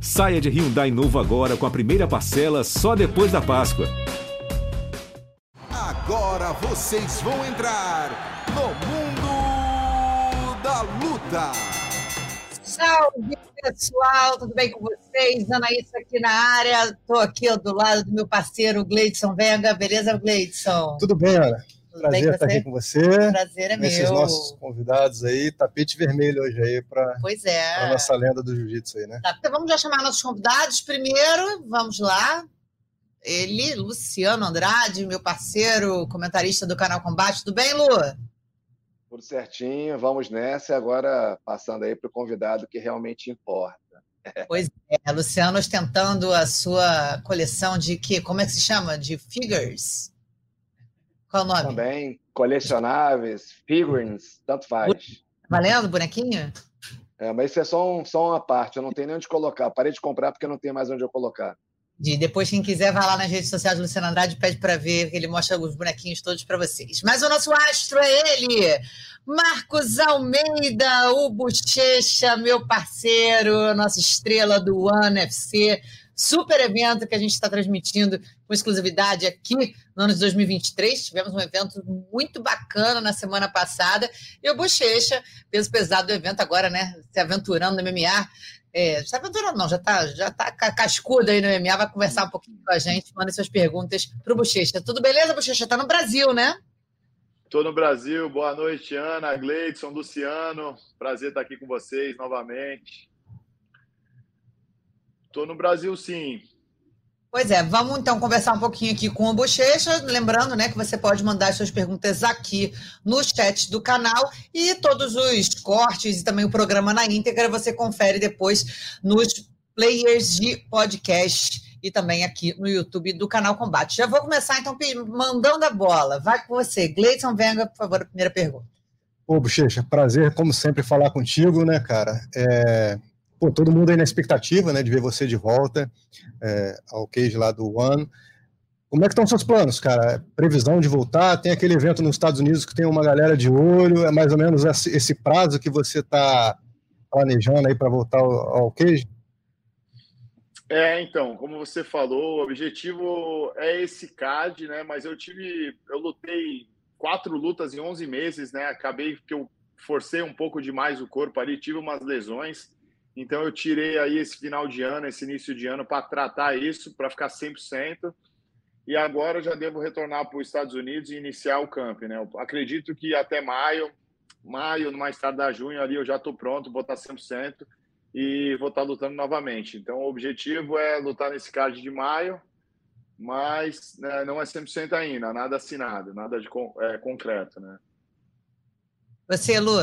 Saia de Hyundai novo agora com a primeira parcela só depois da Páscoa. Agora vocês vão entrar no mundo da luta. Salve pessoal, tudo bem com vocês? Anaísa aqui na área, estou aqui do lado do meu parceiro Gleidson Venga, beleza, Gleidson? Tudo bem, Ana? Prazer estar aqui com você. Prazer é Esses meu. nossos convidados aí, tapete vermelho hoje aí para Pois é. a nossa lenda do jiu-jitsu aí, né? Tá, então vamos já chamar nossos convidados. Primeiro, vamos lá. Ele, Luciano Andrade, meu parceiro, comentarista do canal Combate. Tudo bem, Lu? Tudo certinho, vamos nessa. E agora passando aí para o convidado que realmente importa. Pois é, Luciano ostentando a sua coleção de que, como é que se chama? De figures. Qual o nome? Também colecionáveis, figurines, tanto faz. Valendo, bonequinho? É, mas isso é só, um, só uma parte, eu não tenho nem onde colocar. Parei de comprar porque eu não tenho mais onde eu colocar. De, depois, quem quiser, vai lá nas redes sociais do Luciano Andrade pede para ver, ele mostra os bonequinhos todos para vocês. Mas o nosso astro é ele, Marcos Almeida, o Bochecha, meu parceiro, nossa estrela do One FC. Super evento que a gente está transmitindo com exclusividade aqui no ano de 2023. Tivemos um evento muito bacana na semana passada. E o Bochecha, peso pesado do evento, agora, né? Se aventurando no MMA. É, está aventurando, não, já está já tá cascudo aí no MMA, vai conversar um pouquinho com a gente, manda suas perguntas para o Bochecha. Tudo beleza, Bochecha? Está no Brasil, né? Estou no Brasil. Boa noite, Ana, Gleidson, Luciano. Prazer estar aqui com vocês novamente. Estou no Brasil, sim. Pois é, vamos então conversar um pouquinho aqui com o Bochecha, lembrando, né, que você pode mandar suas perguntas aqui no chat do canal e todos os cortes e também o programa na íntegra você confere depois nos players de podcast e também aqui no YouTube do canal Combate. Já vou começar então mandando a bola. Vai com você, Gleison Venga, por favor, a primeira pergunta. Ô, Bochecha, prazer, como sempre, falar contigo, né, cara? É, pô, todo mundo aí na expectativa, né, de ver você de volta é, ao cage lá do One. Como é que estão seus planos, cara? Previsão de voltar? Tem aquele evento nos Estados Unidos que tem uma galera de olho, é mais ou menos esse, prazo que você está planejando aí para voltar ao, ao cage? É, então, como você falou, o objetivo é esse CAD, né? Mas eu tive, eu lutei quatro lutas em 11 meses, né? Acabei que eu forcei um pouco demais o corpo ali, tive umas lesões. Então eu tirei aí esse final de ano, esse início de ano para tratar isso, para ficar 100%. E agora eu já devo retornar para os Estados Unidos e iniciar o camp, né? Eu acredito que até maio, maio, mais tarde da junho ali eu já estou pronto, vou estar 100% e vou estar lutando novamente. Então o objetivo é lutar nesse card de maio, mas né, não é 100% ainda, nada assinado, nada de é, concreto, né? Você, Lu?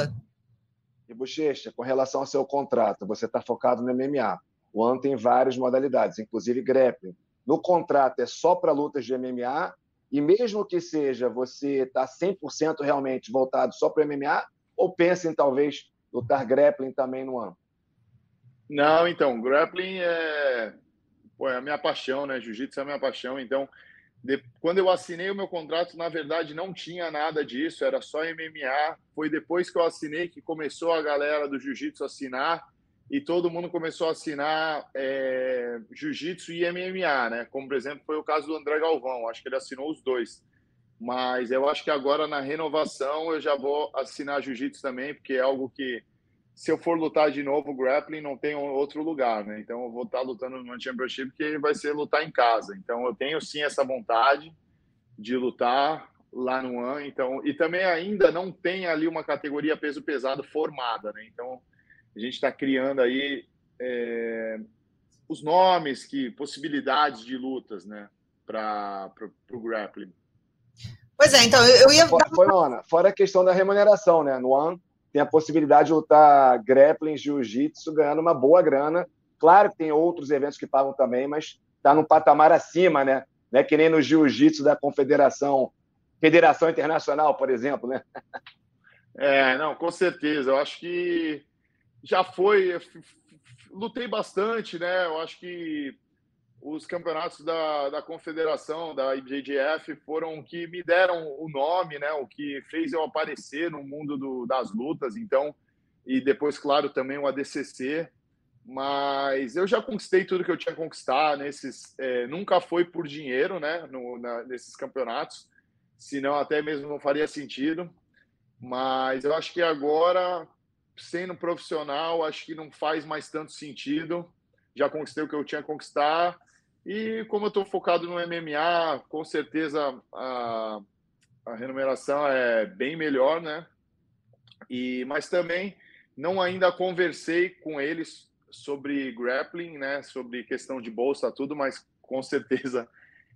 E Bochecha, com relação ao seu contrato, você está focado no MMA. O ano tem várias modalidades, inclusive grappling. No contrato é só para lutas de MMA, e mesmo que seja, você está 100% realmente voltado só para MMA, ou pensa em talvez lutar grappling também no ano? Não, então, grappling é, pô, é a minha paixão, né? Jiu-jitsu é a minha paixão, então de... Quando eu assinei o meu contrato, na verdade, não tinha nada disso, era só MMA. Foi depois que eu assinei que começou a galera do jiu-jitsu assinar e todo mundo começou a assinar é... jiu-jitsu e MMA, né? Como, por exemplo, foi o caso do André Galvão, acho que ele assinou os dois. Mas eu acho que agora, na renovação, eu já vou assinar jiu-jitsu também, porque é algo que se eu for lutar de novo grappling, não tem outro lugar, né? Então eu vou estar lutando no Championship que vai ser lutar em casa. Então eu tenho sim essa vontade de lutar lá no One. Então e também ainda não tem ali uma categoria peso pesado formada, né? Então a gente está criando aí é, os nomes, que possibilidades de lutas, né? Para o grappling. Pois é, então eu ia. Fora, foi, Ana, fora a questão da remuneração, né? No One tem a possibilidade de lutar grappling, jiu-jitsu, ganhando uma boa grana. Claro que tem outros eventos que pagam também, mas está num patamar acima, né? Não é que nem no jiu-jitsu da Confederação, Federação Internacional, por exemplo, né? É, não, com certeza. Eu acho que já foi. Lutei bastante, né? Eu acho que os campeonatos da, da confederação, da IBJJF, foram o que me deram o nome, né? O que fez eu aparecer no mundo do, das lutas. Então, e depois, claro, também o ADCC. Mas eu já conquistei tudo que eu tinha que conquistar nesses. É, nunca foi por dinheiro, né? No, na, nesses campeonatos, senão até mesmo não faria sentido. Mas eu acho que agora, sendo profissional, acho que não faz mais tanto sentido. Já conquistei o que eu tinha que conquistar. E como eu estou focado no MMA, com certeza a, a remuneração é bem melhor, né? E, mas também não ainda conversei com eles sobre grappling, né? Sobre questão de bolsa, tudo, mas com certeza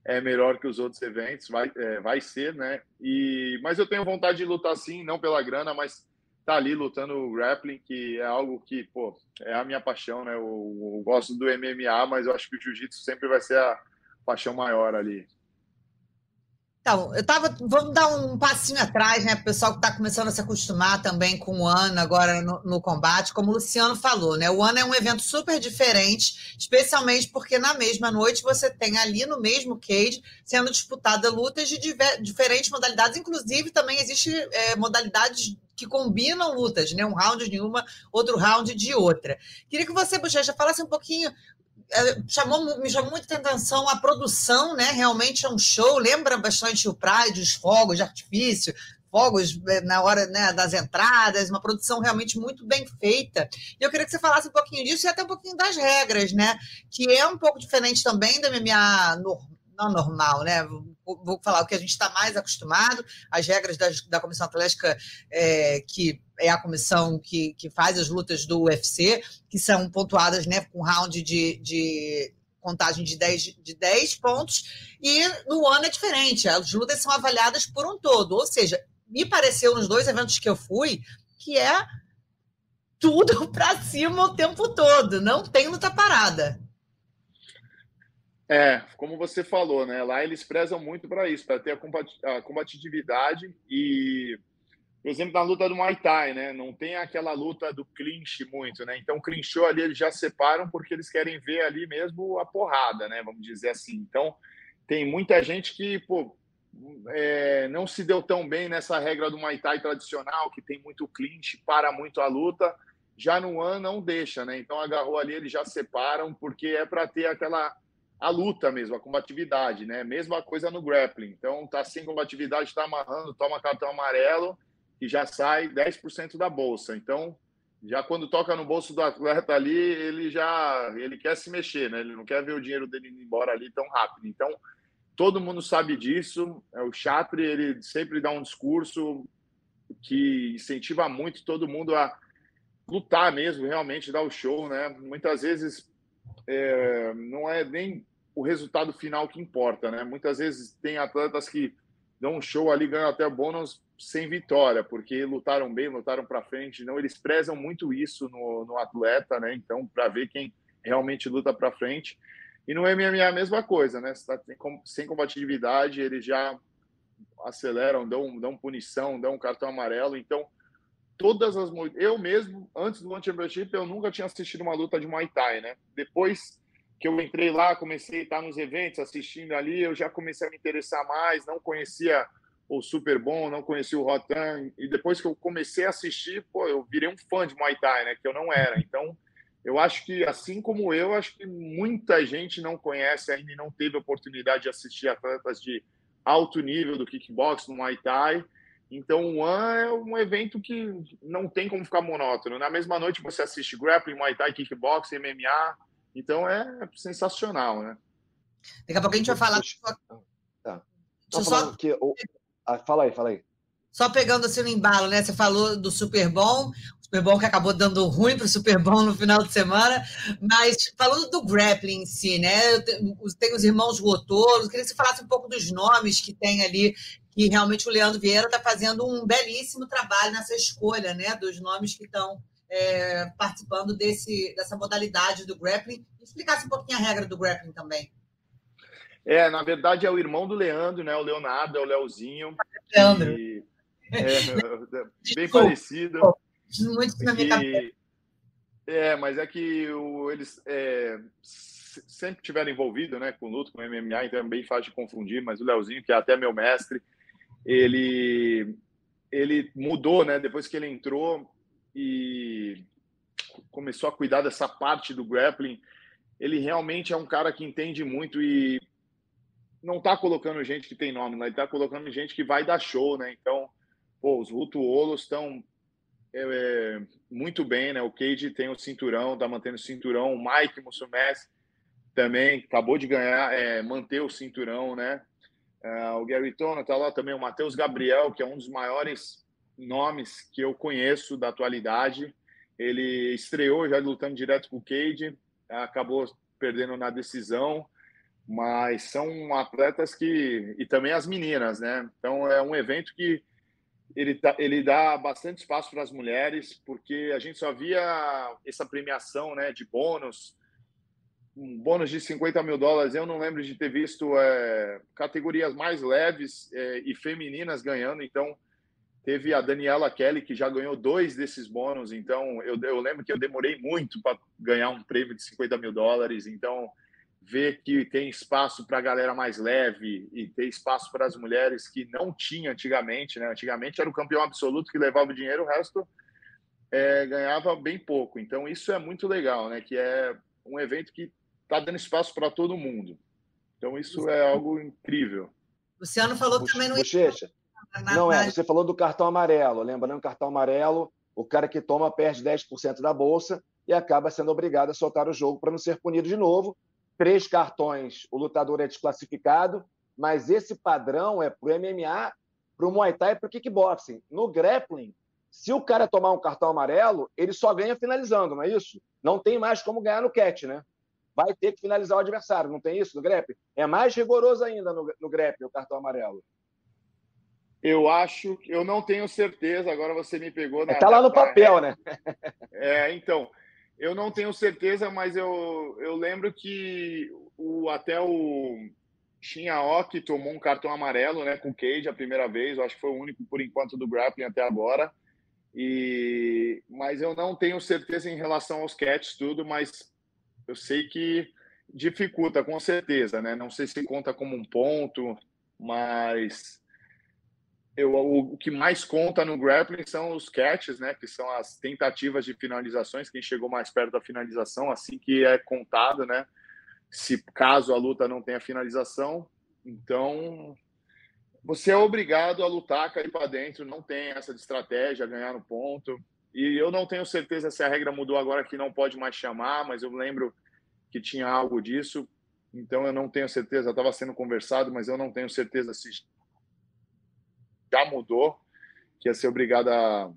é melhor que os outros eventos, vai, é, vai ser, né? E, mas eu tenho vontade de lutar sim, não pela grana, mas tá ali lutando grappling, que é algo que, pô, é a minha paixão, né? Eu, eu gosto do MMA, mas eu acho que o jiu-jitsu sempre vai ser a paixão maior ali. Então, eu tava. Vamos dar um passinho atrás, né? O pessoal que está começando a se acostumar também com o ano agora no, no, combate, como o Luciano falou, né? O ano é um evento super diferente, especialmente porque na mesma noite você tem ali no mesmo cage sendo disputada lutas de diver, diferentes modalidades, inclusive também existe é, modalidades que combinam lutas, né? Um round de uma, outro round de outra. Queria que você, Bochecha, falasse um pouquinho é, chamou, me chamou muita atenção a produção, né? Realmente é um show, lembra bastante o Pride, os fogos de artifício, fogos é, na hora né, das entradas, uma produção realmente muito bem feita. E eu queria que você falasse um pouquinho disso e até um pouquinho das regras, né? Que é um pouco diferente também da MMA não normal, né? Vou, falar o que a gente está mais acostumado, as regras da, da Comissão Atlética, é, que é a comissão que, que faz as lutas do UFC, que são pontuadas né, com round de, de contagem de 10, de 10 pontos, e no ano é diferente, as lutas são avaliadas por um todo, ou seja, me pareceu nos dois eventos que eu fui que é tudo para cima o tempo todo, não tem luta parada. É, como você falou, né? Lá eles prezam muito para isso, para ter a combatividade e, por exemplo, na luta do Muay Thai, né? Não tem aquela luta do clinch muito, né? Então, clinchou ali, eles já separam porque eles querem ver ali mesmo a porrada, né? Vamos dizer assim. Então, tem muita gente que, pô, é, não se deu tão bem nessa regra do Muay Thai tradicional, que tem muito clinch, para muito a luta. Já no One não deixa, né? Então, agarrou ali, eles já separam, porque é para ter aquela a luta mesmo, a combatividade, né? Mesma coisa no grappling. Então, tá sem combatividade, tá amarrando, toma cartão amarelo e já sai 10% da bolsa. Então, já quando toca no bolso do atleta ali, ele já ele quer se mexer, né? Ele não quer ver o dinheiro dele indo embora ali tão rápido. Então, todo mundo sabe disso. É, o Chatri, ele sempre dá um discurso que incentiva muito todo mundo a lutar mesmo, realmente dar o show, né? Muitas vezes é, não é nem o resultado final que importa, né? Muitas vezes tem atletas que dão um show ali, ganham até bônus sem vitória, porque lutaram bem, lutaram para frente. Não, eles prezam muito isso no, no atleta, né? Então, para ver quem realmente luta para frente. E no MMA é a mesma coisa, né? Tá sem combatividade, eles já aceleram, dão, dão punição, dão cartão amarelo. Então, todas as eu mesmo antes do One Championship eu nunca tinha assistido uma luta de Muay Thai, né? Depois que eu entrei lá, comecei a estar nos eventos, assistindo ali, eu já comecei a me interessar mais, não conhecia o Super Bom, não conhecia o Rotan, e depois que eu comecei a assistir, pô, eu virei um fã de Muay Thai, né, que eu não era. Então, eu acho que assim como eu, acho que muita gente não conhece ainda e não teve oportunidade de assistir atletas de alto nível do kickbox no Muay Thai então, o One é um evento que não tem como ficar monótono. Na mesma noite você assiste grappling, Muay Thai, kickboxing, MMA. Então, é sensacional, né? Daqui a pouco a gente vai falar... Tá. Só... Que... Ah, fala aí, fala aí. Só pegando assim no embalo, né? Você falou do Super Bom, Super Bom que acabou dando ruim para o Super Bom no final de semana, mas falando do grappling em si, né? Tem os irmãos Rotoros, queria que você falasse um pouco dos nomes que tem ali e realmente o Leandro Vieira está fazendo um belíssimo trabalho nessa escolha né, dos nomes que estão é, participando desse, dessa modalidade do grappling. Explicasse um pouquinho a regra do grappling também. É, na verdade é o irmão do Leandro, né? O Leonardo, é o Leozinho. Leandro. E, é, bem parecido. Muito na minha cabeça. É, mas é que o, eles é, sempre tiveram envolvido né, com luta, com MMA, então é bem fácil de confundir, mas o Leozinho, que é até meu mestre, ele ele mudou, né? Depois que ele entrou e começou a cuidar dessa parte do grappling. Ele realmente é um cara que entende muito e não está colocando gente que tem nome, ele está colocando gente que vai dar show, né? Então, pô, os Rutuolos estão é, é, muito bem, né? O Cage tem o cinturão, está mantendo o cinturão. O Mike Mussumessi também acabou de ganhar, é, manter o cinturão, né? É, o Gary Tona está lá também, o Matheus Gabriel, que é um dos maiores nomes que eu conheço da atualidade. Ele estreou já lutando direto com o Cage, acabou perdendo na decisão, mas são atletas que. E também as meninas, né? Então é um evento que ele, tá, ele dá bastante espaço para as mulheres, porque a gente só via essa premiação né, de bônus, um bônus de 50 mil dólares. Eu não lembro de ter visto é, categorias mais leves é, e femininas ganhando, então Teve a Daniela Kelly, que já ganhou dois desses bônus. Então, eu, eu lembro que eu demorei muito para ganhar um prêmio de 50 mil dólares. Então, ver que tem espaço para a galera mais leve e tem espaço para as mulheres que não tinha antigamente. Né? Antigamente era o campeão absoluto que levava o dinheiro, o resto é, ganhava bem pouco. Então, isso é muito legal, né? que é um evento que está dando espaço para todo mundo. Então, isso é algo incrível. Luciano falou também no. Bochecha, não é, você falou do cartão amarelo. Lembrando, cartão amarelo, o cara que toma perde 10% da bolsa e acaba sendo obrigado a soltar o jogo para não ser punido de novo. Três cartões, o lutador é desclassificado, mas esse padrão é para o MMA, para o Muay Thai e para o kickboxing. No grappling, se o cara tomar um cartão amarelo, ele só ganha finalizando, não é isso? Não tem mais como ganhar no catch, né? Vai ter que finalizar o adversário, não tem isso no grappling? É mais rigoroso ainda no, no grappling o cartão amarelo. Eu acho, eu não tenho certeza, agora você me pegou. Está lá no papel, né? É, então, eu não tenho certeza, mas eu, eu lembro que o, até o Shinhaoki tomou um cartão amarelo né, com o Cage a primeira vez, eu acho que foi o único por enquanto do grappling até agora. E, mas eu não tenho certeza em relação aos catches, tudo, mas eu sei que dificulta, com certeza, né? Não sei se conta como um ponto, mas eu, o, que mais conta no grappling são os catches, né? Que são as tentativas de finalizações, quem chegou mais perto da finalização, assim que é contado, né? Se caso a luta não tenha finalização, então você é obrigado a lutar, cair para dentro, não tem essa de estratégia, ganhar no ponto. E eu não tenho certeza se a regra mudou agora que não pode mais chamar, mas eu lembro que tinha algo disso. Então eu não tenho certeza, estava sendo conversado, mas eu não tenho certeza se já mudou, que ia ser obrigado a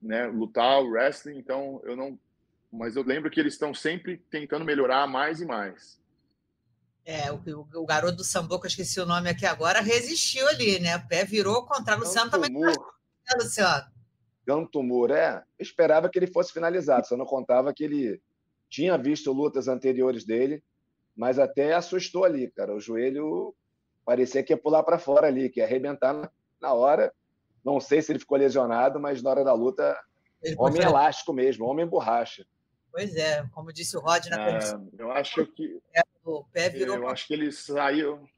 né, lutar o wrestling, então eu não. Mas eu lembro que eles estão sempre tentando melhorar mais e mais. É, o, o, garoto do Sambo, que eu esqueci o nome aqui agora, resistiu ali, né? O pé virou contra o Luciano também. É, Luciano. Gantumur, é. Eu esperava que ele fosse finalizado, só não contava que ele tinha visto lutas anteriores dele, mas até assustou ali, cara. O joelho parecia que ia pular para fora ali, que ia arrebentar na hora. Não sei se ele ficou lesionado, mas na hora da luta, ele homem foi... elástico mesmo, homem borracha. Pois é, como disse o Rod na é, Eu acho que. O pé virou. Eu acho que ele saiu.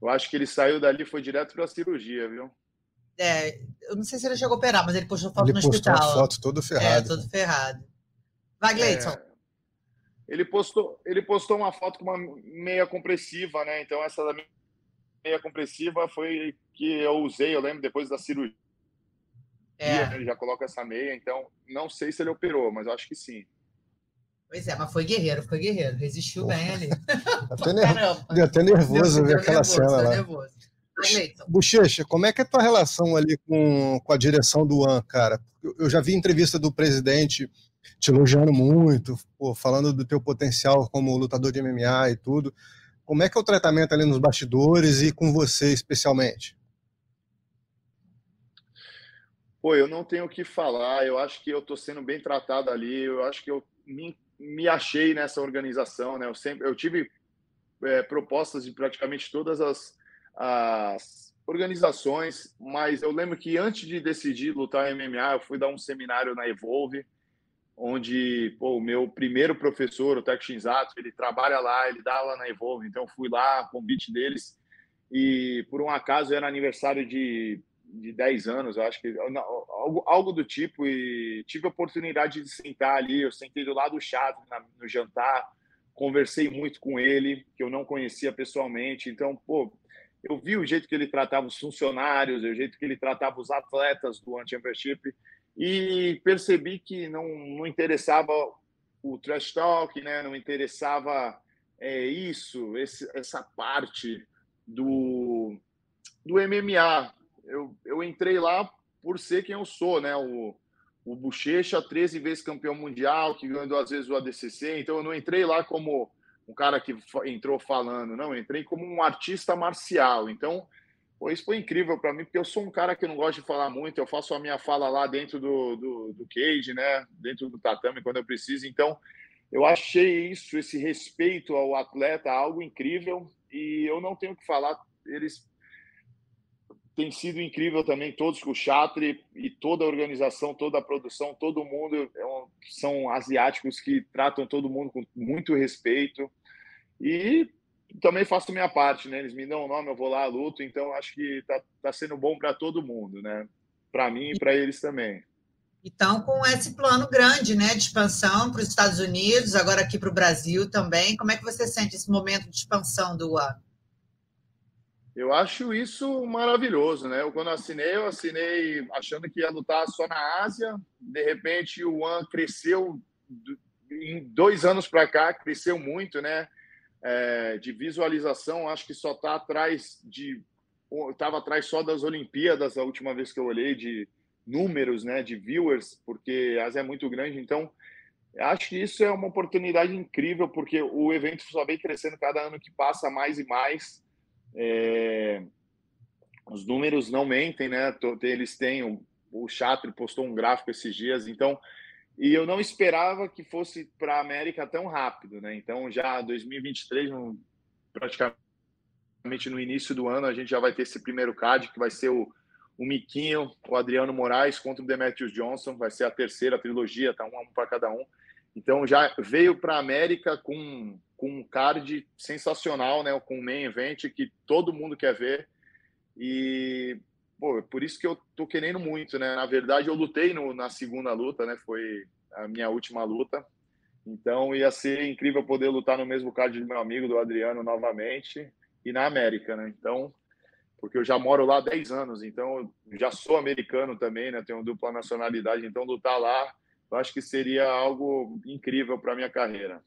Eu acho que ele saiu dali foi direto para a cirurgia, viu? É, eu não sei se ele chegou a operar, mas ele postou foto ele no postou hospital. foto todo ferrado. É, todo ferrado. Vai, Gleison. É, ele postou, ele postou uma foto com uma meia compressiva, né? Então essa da meia compressiva foi que eu usei, eu lembro, depois da cirurgia. É. Ele já coloca essa meia, então não sei se ele operou, mas acho que sim. Pois é, mas foi guerreiro, foi guerreiro, resistiu bem ali. Até, nerv... Deu até nervoso ver aquela nervoso, cena lá. Nervoso. Bochecha, como é que é a tua relação ali com, com a direção do AN, cara? Eu já vi entrevista do presidente te elogiando muito, pô, falando do teu potencial como lutador de MMA e tudo. Como é que é o tratamento ali nos bastidores e com você especialmente? Pô, eu não tenho o que falar. Eu acho que eu estou sendo bem tratado ali. Eu acho que eu me, me achei nessa organização, né? Eu sempre, eu tive é, propostas de praticamente todas as, as organizações, mas eu lembro que antes de decidir lutar MMA, eu fui dar um seminário na Evolve onde pô, o meu primeiro professor, o Teco Shinzato, ele trabalha lá, ele dá aula na Evolve, então fui lá, convite deles, e por um acaso era aniversário de de 10 anos, acho que algo, algo do tipo, e tive a oportunidade de sentar ali, eu sentei do lado do chato no jantar, conversei muito com ele, que eu não conhecia pessoalmente, então, pô, eu vi o jeito que ele tratava os funcionários, o jeito que ele tratava os atletas do One Championship, e percebi que não, não interessava o trash talk, né? não interessava é, isso, esse, essa parte do, do MMA. Eu, eu entrei lá por ser quem eu sou, né? O, o Bochecha, 13 vezes campeão mundial, que ganhou duas vezes o ADCC, então eu não entrei lá como um cara que entrou falando, não, entrei como um artista marcial. Então, isso foi incrível para mim, porque eu sou um cara que não gosta de falar muito, eu faço a minha fala lá dentro do, do, do cage, né? Dentro do tatame quando eu preciso. Então, eu achei isso, esse respeito ao atleta, algo incrível e eu não tenho que falar. Eles têm sido incrível também, todos com o Chatri e toda a organização, toda a produção, todo mundo é são asiáticos que tratam todo mundo com muito respeito e também faço minha parte, né? Eles me dão o nome, eu vou lá, luto, então acho que tá, tá sendo bom para todo mundo, né? Para mim e para eles também. Então, com esse plano grande né, de expansão para os Estados Unidos, agora aqui para o Brasil também, como é que você sente esse momento de expansão do One? Eu acho isso maravilhoso, né? Eu, quando assinei, eu assinei achando que ia lutar só na Ásia. De repente, o One cresceu em dois anos para cá, cresceu muito, né? É, de visualização, acho que só está atrás de. Estava atrás só das Olimpíadas a última vez que eu olhei, de números né, de viewers, porque a Ásia é muito grande. Então, acho que isso é uma oportunidade incrível, porque o evento só vem crescendo cada ano que passa mais e mais. É... Os números não mentem, né? Eles têm. O Chatri postou um gráfico esses dias, então. E eu não esperava que fosse para a América tão rápido, né? Então, já 2023, praticamente no início do ano, a gente já vai ter esse primeiro CAD, que vai ser o o Miquinho, o Adriano Moraes contra o Demetrius Johnson, vai ser a terceira trilogia, tá um a um para cada um. Então já veio para a América com, com um card sensacional, né? Com um main event que todo mundo quer ver. E pô, por isso que eu tô querendo muito, né? Na verdade, eu lutei no, na segunda luta, né? Foi a minha última luta. Então ia ser incrível poder lutar no mesmo card do meu amigo, do Adriano, novamente, e na América, né? Então porque eu já moro lá há 10 anos, então já sou americano também, né? Tenho dupla nacionalidade, então lutar lá, eu acho que seria algo incrível para minha carreira.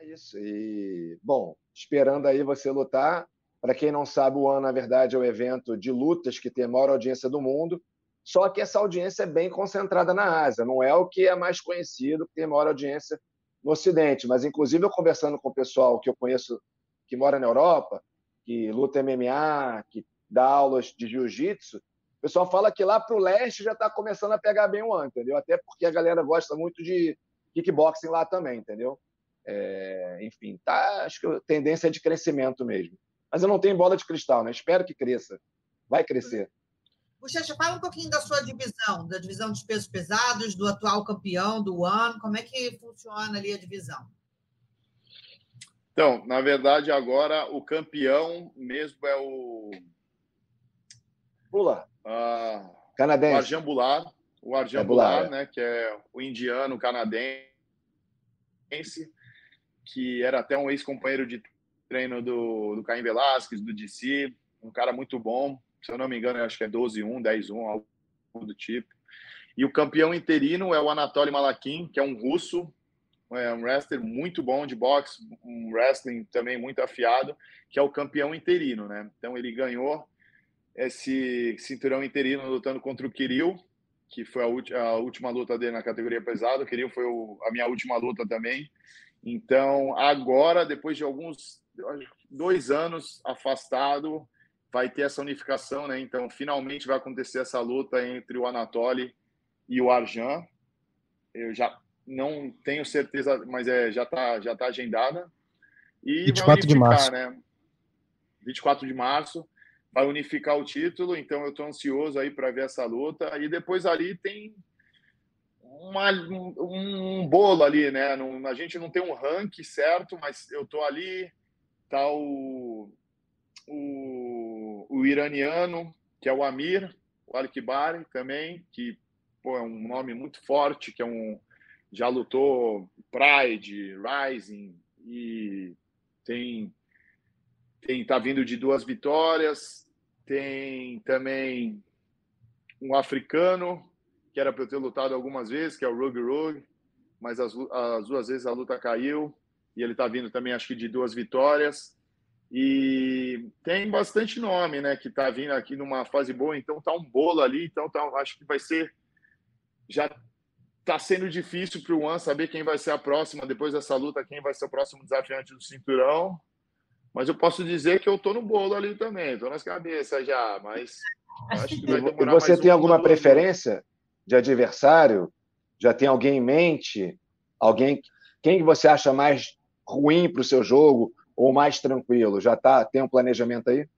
É isso. E bom, esperando aí você lutar. Para quem não sabe, o ano na verdade é o evento de lutas que tem a maior audiência do mundo. Só que essa audiência é bem concentrada na Ásia, não é o que é mais conhecido, que tem a maior audiência no Ocidente. Mas, inclusive, eu conversando com o pessoal que eu conheço que mora na Europa, que luta MMA, que dá aulas de jiu-jitsu, o pessoal fala que lá para o leste já está começando a pegar bem o ano, entendeu? Até porque a galera gosta muito de kickboxing lá também, entendeu? É, enfim, tá, acho que a tendência é de crescimento mesmo. Mas eu não tenho bola de cristal, né? Espero que cresça. Vai crescer. Bochecha, fala um pouquinho da sua divisão, da divisão dos pesos pesados, do atual campeão do ano, como é que funciona ali a divisão? Então, na verdade, agora o campeão mesmo é o. Pula. Ah, canadense. O Arjan Bular. O Arjan é Bular, é. né? Que é o indiano canadense, que era até um ex-companheiro de treino do, do Caim Velasquez, do DC. Um cara muito bom. Se eu não me engano, acho que é 12-1, 10-1, algo do tipo. E o campeão interino é o Anatoly Malakin, que é um russo, é um wrestler muito bom de boxe, um wrestling também muito afiado, que é o campeão interino, né? Então ele ganhou esse cinturão interino lutando contra o Kirill, que foi a, a última luta dele na categoria pesada. O Kirill foi o, a minha última luta também. Então agora, depois de alguns dois anos afastado, vai ter essa unificação, né? Então finalmente vai acontecer essa luta entre o Anatoly e o Arjan. Eu já não tenho certeza, mas é, já está já tá agendada. E 24 de março. Né? 24 de março vai unificar o título, então eu estou ansioso aí para ver essa luta. E depois ali tem uma, um, um, bolo ali, né? Não, a gente não tem um ranking certo, mas eu estou ali, tá o, o, o iraniano, que é o Amir, o Alkibari também, que pô, é um nome muito forte, que é um já lutou Pride, Rising e tem tem tá vindo de duas vitórias, tem também um africano que era para eu ter lutado algumas vezes, que é o Rug Rug, mas as, as duas vezes a luta caiu e ele está vindo também acho que de duas vitórias. E tem bastante nome, né, que está vindo aqui numa fase boa, então tá um bolo ali, então tá, acho que vai ser já tá sendo difícil para o One saber quem vai ser a próxima depois dessa luta, quem vai ser o próximo desafiante do cinturão. Mas eu posso dizer que eu tô no bolo ali também, tô nas cabeças já, mas acho que vai demorar E você tem alguma preferência de adversário? Já tem alguém em mente? Alguém quem você acha mais ruim para o seu jogo ou mais tranquilo? Já tá, tem um planejamento aí?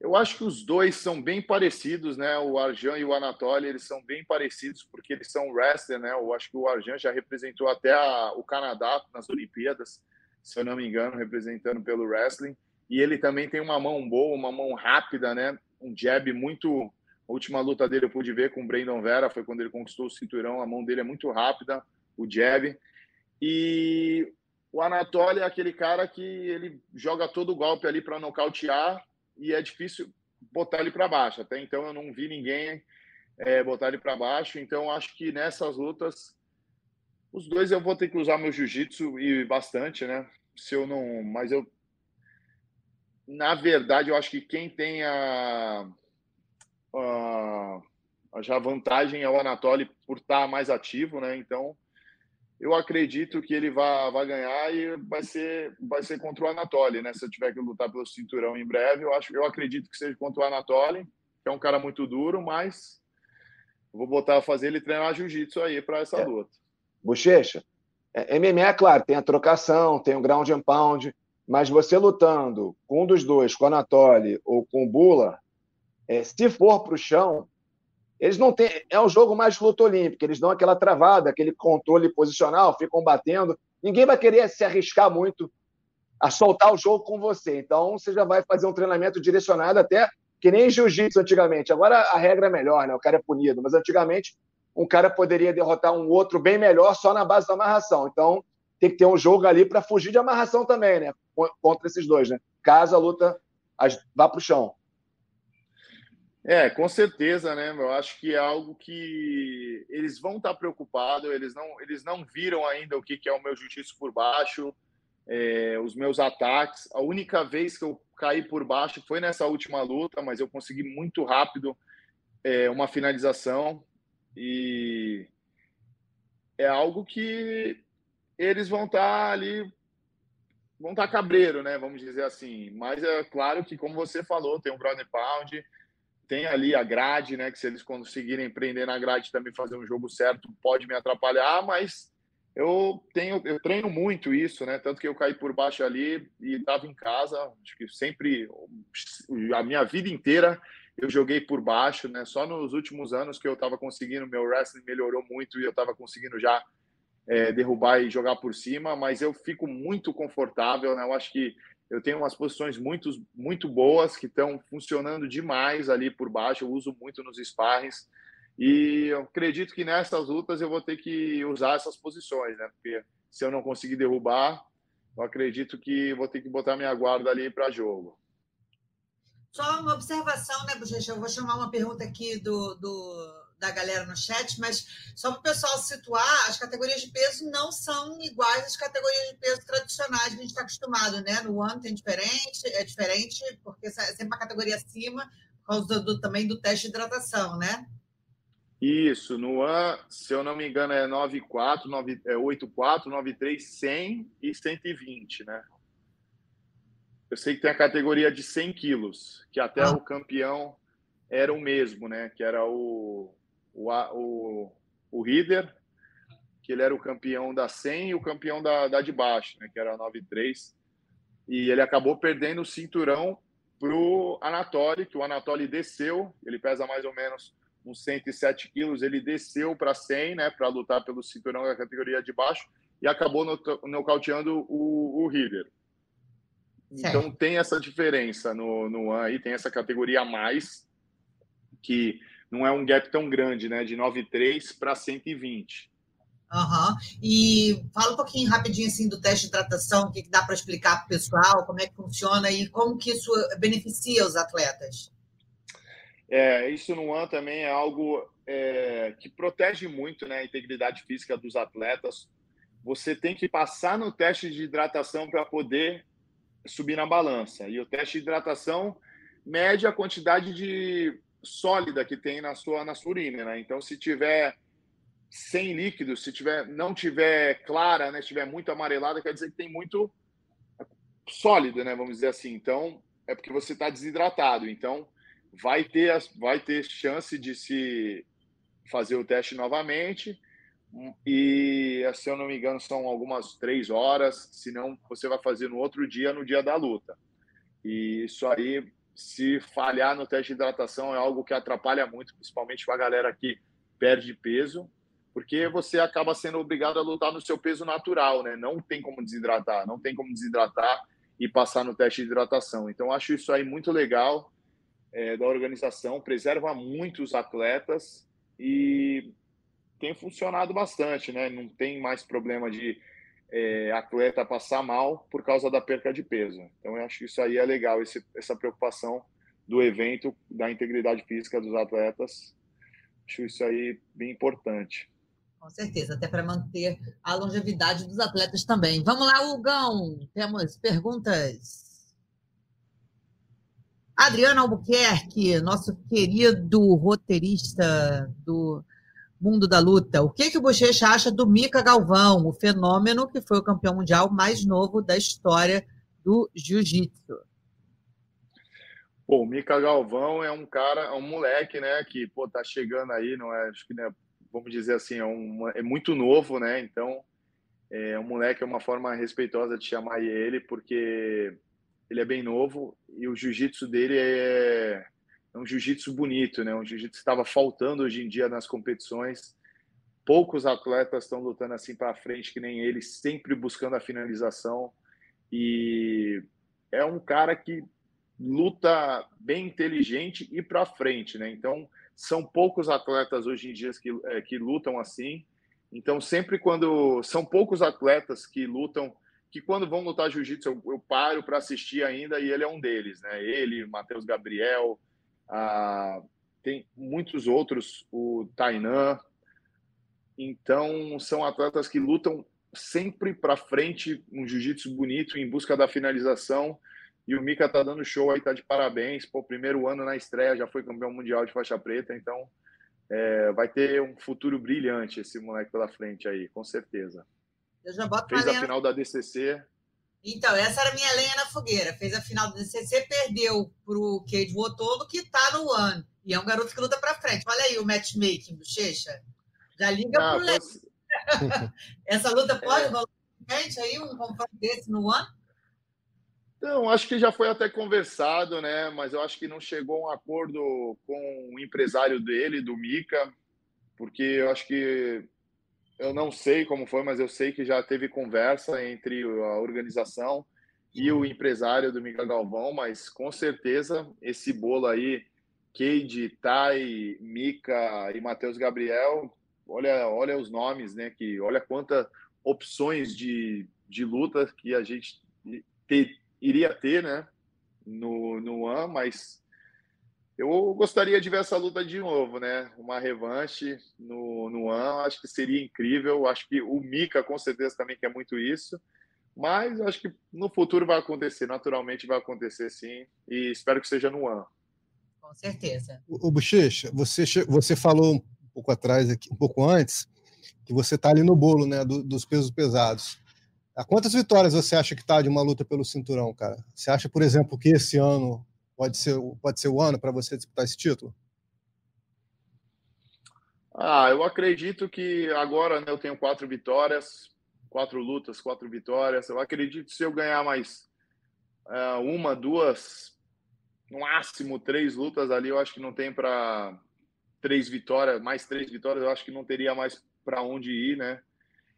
Eu acho que os dois são bem parecidos, né? O Arjan e o Anatoly, eles são bem parecidos porque eles são wrestler, né? Eu acho que o Arjan já representou até a, o Canadá nas Olimpíadas, se eu não me engano, representando pelo wrestling. E ele também tem uma mão boa, uma mão rápida, né? Um jab muito. A última luta dele eu pude ver com o Brandon Vera, foi quando ele conquistou o cinturão. A mão dele é muito rápida, o jab. E o Anatoly é aquele cara que ele joga todo o golpe ali para nocautear e é difícil botar ele para baixo. Até então eu não vi ninguém é, botar ele para baixo. Então acho que nessas lutas, os dois eu vou ter que usar meu jiu-jitsu e bastante, né? Se eu não. Mas eu. Na verdade, eu acho que quem tem a. a já vantagem é o Anatoly por estar mais ativo, né? Então eu acredito que ele vai, vai ganhar e vai ser, vai ser contra o Anatoly, né? Se eu tiver que lutar pelo cinturão em breve, eu acho, eu acredito que seja contra o Anatoly, que é um cara muito duro, mas vou botar fazer ele treinar jiu-jitsu aí para essa é. luta. Bochecha, é, MMA, claro, tem a trocação, tem o ground and pound, mas você lutando com um dos dois, com o Anatoly ou com o Bula, é, se for para o chão, eles não têm. É um jogo mais luta olímpica, eles dão aquela travada, aquele controle posicional, ficam batendo. Ninguém vai querer se arriscar muito a soltar o jogo com você. Então, você já vai fazer um treinamento direcionado até que nem jiu-jitsu antigamente. Agora a regra é melhor, né? O cara é punido. Mas antigamente, um cara poderia derrotar um outro bem melhor só na base da amarração. Então, tem que ter um jogo ali para fugir de amarração também, né? Contra esses dois, né? Caso a luta vá para o chão. É, com certeza, né? Eu acho que é algo que eles vão estar preocupados, eles não, eles não viram ainda o que, que é o meu jiu-jitsu por baixo, é, os meus ataques. A única vez que eu caí por baixo foi nessa última luta, mas eu consegui muito rápido é, uma finalização e é algo que eles vão estar ali, vão estar cabreiro, né? Vamos dizer assim. Mas é claro que, como você falou, tem um ground pound tem ali a grade, né? Que se eles conseguirem prender na grade também fazer um jogo certo, pode me atrapalhar, mas eu tenho, eu treino muito isso, né? Tanto que eu caí por baixo ali e estava em casa, acho que sempre a minha vida inteira eu joguei por baixo, né? Só nos últimos anos que eu estava conseguindo, meu wrestling melhorou muito e eu estava conseguindo já é, derrubar e jogar por cima, mas eu fico muito confortável, né? Eu acho que eu tenho umas posições muito, muito boas que estão funcionando demais ali por baixo. Eu uso muito nos sparrings. E eu acredito que nessas lutas eu vou ter que usar essas posições, né? Porque se eu não conseguir derrubar, eu acredito que vou ter que botar minha guarda ali para jogo. Só uma observação, né, Bochecha? Eu vou chamar uma pergunta aqui do, do da galera no chat, mas só para o pessoal situar, as categorias de peso não são iguais às categorias de peso tradicionais que a gente está acostumado, né? No One tem diferente, é diferente, porque é sempre uma categoria acima, por causa do, do, também do teste de hidratação, né? Isso, no One, se eu não me engano, é 9,4, 8,4, 9,3, 100 e 120, né? Eu sei que tem a categoria de 100 quilos, que até ah. o campeão era o mesmo, né? Que era o o, o, o Rieder, que ele era o campeão da 100 e o campeão da, da de baixo, né, que era a 93. E ele acabou perdendo o cinturão para o Anatoly, que o Anatoly desceu, ele pesa mais ou menos uns 107 quilos, ele desceu para 100, né, para lutar pelo cinturão da categoria de baixo, e acabou nocauteando o, o Rieder. Então tem essa diferença no, no aí, tem essa categoria a mais, que não é um gap tão grande, né? De 9,3 para 120. Uhum. E fala um pouquinho rapidinho assim do teste de hidratação, o que, que dá para explicar para o pessoal, como é que funciona e como que isso beneficia os atletas. É, isso no One também é algo é, que protege muito né, a integridade física dos atletas. Você tem que passar no teste de hidratação para poder subir na balança. E o teste de hidratação mede a quantidade de sólida que tem na sua, na sua urina. Né? Então, se tiver sem líquido, se tiver, não tiver clara, né, tiver muito amarelada, quer dizer que tem muito sólido, né, vamos dizer assim. Então, é porque você está desidratado. Então, vai ter, vai ter chance de se fazer o teste novamente. E, se eu não me engano, são algumas três horas. Senão, você vai fazer no outro dia, no dia da luta. E isso aí, se falhar no teste de hidratação, é algo que atrapalha muito, principalmente para a galera que perde peso porque você acaba sendo obrigado a lutar no seu peso natural, né? Não tem como desidratar, não tem como desidratar e passar no teste de hidratação. Então, acho isso aí muito legal é, da organização, preserva muito os atletas e tem funcionado bastante, né? Não tem mais problema de é, atleta passar mal por causa da perca de peso. Então, eu acho que isso aí é legal, esse, essa preocupação do evento, da integridade física dos atletas. Acho isso aí bem importante. Com certeza, até para manter a longevidade dos atletas também. Vamos lá, Hugão. Temos perguntas. Adriano Albuquerque, nosso querido roteirista do mundo da luta. O que, que o Bochecha acha do Mika Galvão, o fenômeno que foi o campeão mundial mais novo da história do jiu-jitsu? Pô, o Mika Galvão é um cara, é um moleque, né, que pô, tá chegando aí, não é, acho que né, vamos dizer assim, é, um, é muito novo, né? Então, é, um moleque é uma forma respeitosa de chamar ele, porque ele é bem novo e o jiu-jitsu dele é, é um jiu-jitsu bonito, né? Um jiu-jitsu que estava faltando hoje em dia nas competições. Poucos atletas estão lutando assim para frente que nem ele, sempre buscando a finalização. E é um cara que luta bem inteligente e para frente, né? Então, são poucos atletas hoje em dia que, é, que lutam assim. Então, sempre quando. São poucos atletas que lutam, que quando vão lutar jiu-jitsu, eu, eu, paro para assistir ainda e ele é um deles, né? Ele, Matheus Gabriel, ah, tem muitos outros, o Tainan. Então, são atletas que lutam sempre para frente, um jiu-jitsu bonito, em busca da finalização e o Mika tá dando show aí, tá de parabéns. Pô, primeiro ano na estreia, já foi campeão mundial de faixa preta, então é, vai ter um futuro brilhante esse moleque pela frente aí, com certeza. Eu já boto Fez a final da DCC. Então, essa era a minha lenha na fogueira. Fez a final da DCC, perdeu pro Cade Wotolo, que tá no ano. E é um garoto que luta pra frente. Olha aí o matchmaking, Bochecha. Já liga ah, pro posso... Essa luta pode é. rolar frente aí, um confronto desse no ano? Então, acho que já foi até conversado, né? Mas eu acho que não chegou a um acordo com o empresário dele, do Mica, porque eu acho que eu não sei como foi, mas eu sei que já teve conversa entre a organização e o empresário do Mica Galvão, mas com certeza esse bolo aí, Cade, Tai, Mica e Matheus Gabriel, olha, olha os nomes, né? Que olha quantas opções de, de luta que a gente te, iria ter, né? No, no One, mas eu gostaria de ver essa luta de novo, né? Uma revanche no, no One, acho que seria incrível. Acho que o Mika com certeza também quer muito isso. Mas acho que no futuro vai acontecer, naturalmente vai acontecer sim. E espero que seja no One. Com certeza. O, o Bochecha, você, você falou um pouco atrás, aqui, um pouco antes, que você está ali no bolo né, do, dos pesos pesados. A quantas vitórias você acha que está de uma luta pelo cinturão, cara? Você acha, por exemplo, que esse ano pode ser, pode ser o ano para você disputar esse título? Ah, eu acredito que agora né, eu tenho quatro vitórias, quatro lutas, quatro vitórias. Eu acredito se eu ganhar mais uh, uma, duas, no máximo três lutas ali, eu acho que não tem para três vitórias, mais três vitórias, eu acho que não teria mais para onde ir, né?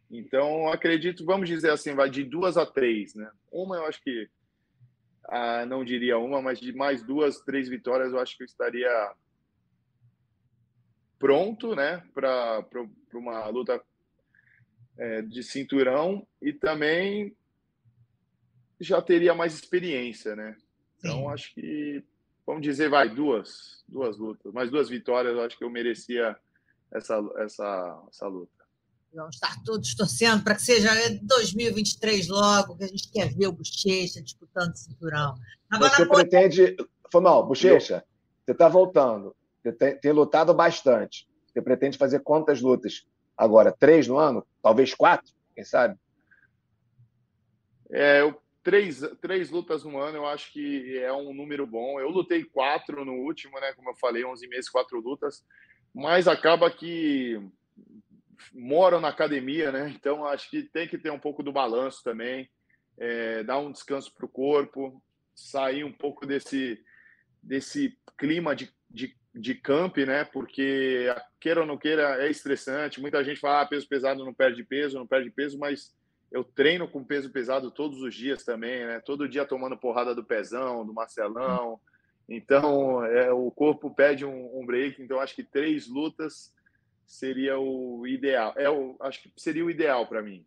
Então, acredito, vamos dizer assim, vai de duas a três, né? Uma eu acho que, ah, não diria uma, mas de mais duas, três vitórias eu acho que eu estaria pronto, né, para uma luta é, de cinturão e também já teria mais experiência, né? Então Sim. acho que vamos dizer vai duas, duas lutas, mais duas vitórias, eu acho que eu merecia essa essa essa luta. Vamos estar todos torcendo para que seja 2023 logo, que a gente quer ver o Bochecha disputando o cinturão. Agora, você pretende. Não, Bochecha, você está voltando. Você tem, tem, lutado bastante. Você pretende fazer quantas lutas? Agora, três no ano? Talvez quatro? Quem sabe? É, eu, três, três lutas no ano eu acho que é um número bom. Eu lutei quatro no último, né? Como eu falei, 11 meses, quatro lutas. Mas acaba que moram na academia, né? Então acho que tem que ter um pouco do balanço também, é, dar um descanso para o corpo, sair um pouco desse desse clima de, de, de camp, né? Porque queira ou não queira é estressante. Muita gente fala ah, peso pesado não perde peso, não perde peso, mas eu treino com peso pesado todos os dias também, né? Todo dia tomando porrada do pezão, do Marcelão. Então, é, o corpo pede um, um break. Então, acho que três lutas seria o ideal. É o, acho que seria o ideal para mim.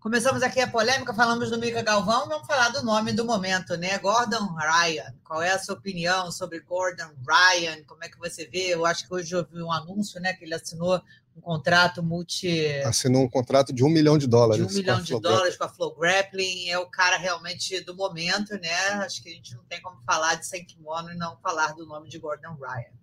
Começamos aqui a polêmica, falamos do Mika Galvão, vamos falar do nome do momento, né? Gordon Ryan. Qual é a sua opinião sobre Gordon Ryan? Como é que você vê? Eu acho que hoje eu vi um anúncio, né? Que ele assinou um contrato multi. Assinou um contrato de um milhão de dólares. De um milhão de dólares com a Flow Grappling. É o cara realmente do momento, né? Acho que a gente não tem como falar de sem kimono e não falar do nome de Gordon Ryan.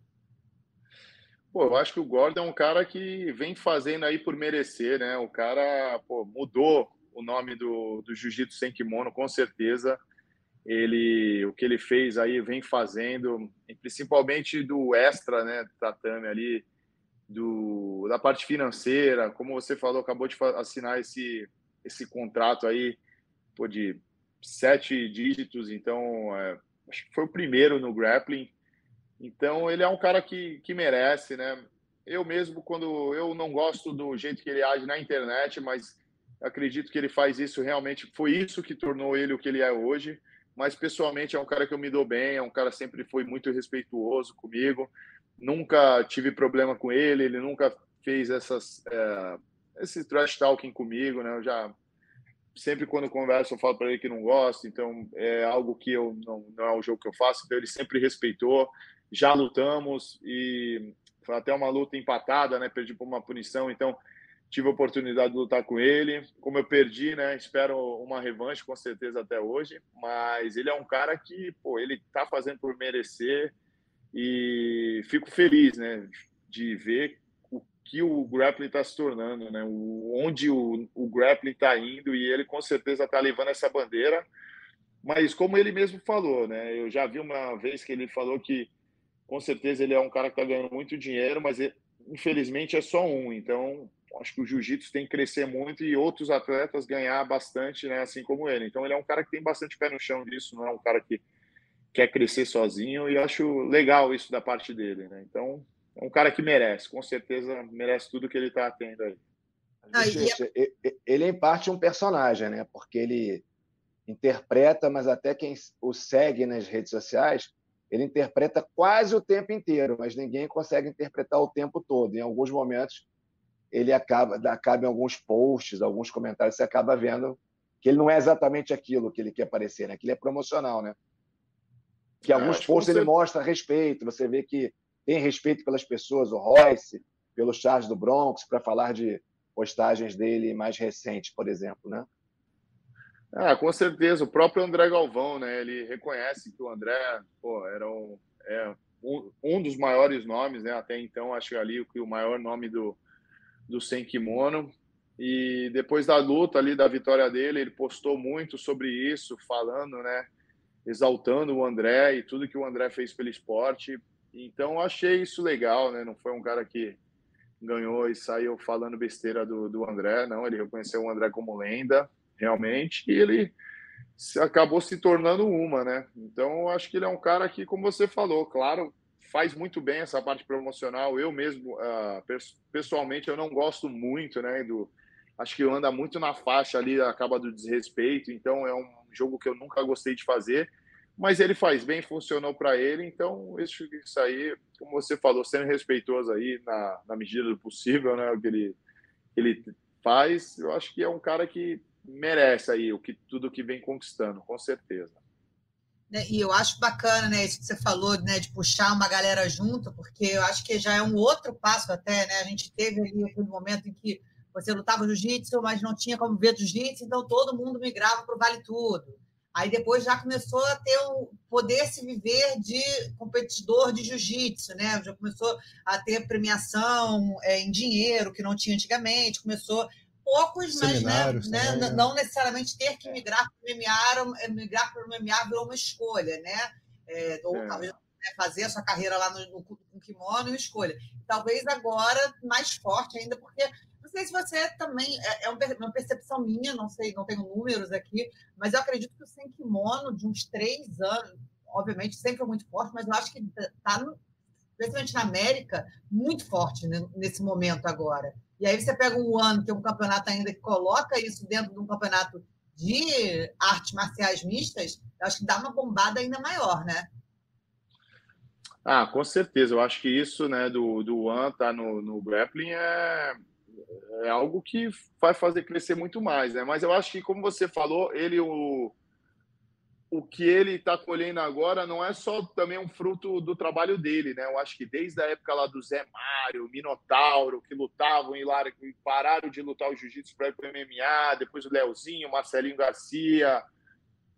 Pô, eu acho que o Gordon é um cara que vem fazendo aí por merecer, né? O cara pô, mudou o nome do, do Jiu-Jitsu sem kimono, com certeza. Ele, o que ele fez aí, vem fazendo, principalmente do extra, né? Tatame ali, do, da parte financeira. Como você falou, acabou de assinar esse, esse contrato aí, pô, de sete dígitos, então é, acho que foi o primeiro no grappling então, ele é um cara que, que merece, né? Eu mesmo, quando eu não gosto do jeito que ele age na internet, mas acredito que ele faz isso realmente, foi isso que tornou ele o que ele é hoje. Mas pessoalmente é um cara que eu me dou bem, é um cara que sempre foi muito respeituoso comigo, nunca tive problema com ele, ele nunca fez essas é, esse trash talking comigo, né? Eu já sempre quando converso eu falo para ele que não gosto, então é algo que eu não, não é o jogo que eu faço, então ele sempre respeitou já lutamos e foi até uma luta empatada, né? Perdi por uma punição, então tive a oportunidade de lutar com ele. Como eu perdi, né? Espero uma revanche com certeza até hoje, mas ele é um cara que, pô, ele tá fazendo por merecer e fico feliz, né, de ver o que o grappling está se tornando, né? O, onde o, o grappling está indo e ele com certeza está levando essa bandeira. Mas como ele mesmo falou, né? Eu já vi uma vez que ele falou que com certeza ele é um cara que está ganhando muito dinheiro, mas ele, infelizmente é só um. Então, acho que o jiu-jitsu tem que crescer muito e outros atletas ganhar bastante, né, assim como ele. Então, ele é um cara que tem bastante pé no chão disso, não é um cara que quer crescer sozinho e acho legal isso da parte dele, né? Então, é um cara que merece, com certeza merece tudo que ele está tendo aí. Ele é em parte um personagem, né? Porque ele interpreta, mas até quem o segue nas redes sociais ele interpreta quase o tempo inteiro, mas ninguém consegue interpretar o tempo todo. Em alguns momentos, ele acaba, acaba em alguns posts, alguns comentários, você acaba vendo que ele não é exatamente aquilo que ele quer parecer, né? que ele é promocional. Né? Que alguns posts ele mostra respeito, você vê que tem respeito pelas pessoas, o Royce, pelo Charles do Bronx, para falar de postagens dele mais recentes, por exemplo, né? Ah, com certeza. O próprio André Galvão, né? Ele reconhece que o André pô, era um, é, um, um, dos maiores nomes, né? Até então, acho que ali o maior nome do, do Sem Kimono. E depois da luta ali, da vitória dele, ele postou muito sobre isso, falando, né? Exaltando o André e tudo que o André fez pelo esporte. Então, achei isso legal, né? Não foi um cara que ganhou e saiu falando besteira do, do André, não. Ele reconheceu o André como lenda realmente, e ele acabou se tornando uma, né? Então, eu acho que ele é um cara que, como você falou, claro, faz muito bem essa parte promocional. Eu mesmo, uh, pessoalmente, eu não gosto muito, né? Do, acho que anda muito na faixa ali, acaba do desrespeito. Então, é um jogo que eu nunca gostei de fazer. mas ele faz bem, funcionou para ele, então isso, isso aí, como você falou, sendo respeitoso aí na, na medida do possível, né, o que ele, ele faz, eu acho que é um cara que merece aí o que tudo que vem conquistando, com certeza. Né, e eu acho bacana, né, isso que você falou, né, de puxar uma galera junto, porque eu acho que já é um outro passo até, né? A gente teve ali aquele momento em que você lutava jiu-jitsu, mas não tinha como ver jiu-jitsu, então todo mundo migrava para o Vale Tudo. Aí depois já começou a ter o poder se viver de competidor de jiu-jitsu, né? Já começou a ter premiação é, em dinheiro que não tinha antigamente, começou poucos, mas né, né, né, não necessariamente ter que migrar para o MMA, migrar para o MMA virou uma escolha, né? É, ou é. talvez né, fazer a sua carreira lá no, no, no kimono e escolha. Talvez agora mais forte ainda, porque não sei se você também, é, é uma percepção minha, não sei, não tenho números aqui, mas eu acredito que o sem kimono de uns três anos, obviamente sempre é muito forte, mas eu acho que está, principalmente na América, muito forte né, nesse momento agora. E aí você pega um ano, que é um campeonato ainda que coloca isso dentro de um campeonato de artes marciais mistas, acho que dá uma bombada ainda maior, né? Ah, com certeza. Eu acho que isso, né, do, do One tá no, no grappling é, é algo que vai fazer crescer muito mais, né? Mas eu acho que, como você falou, ele, o, o que ele está colhendo agora não é só também um fruto do trabalho dele, né? Eu acho que desde a época lá do Zé Mário, Minotauro, que lutavam e, pararam de lutar o jiu-jitsu para ir para o MMA, depois o Leozinho, Marcelinho Garcia,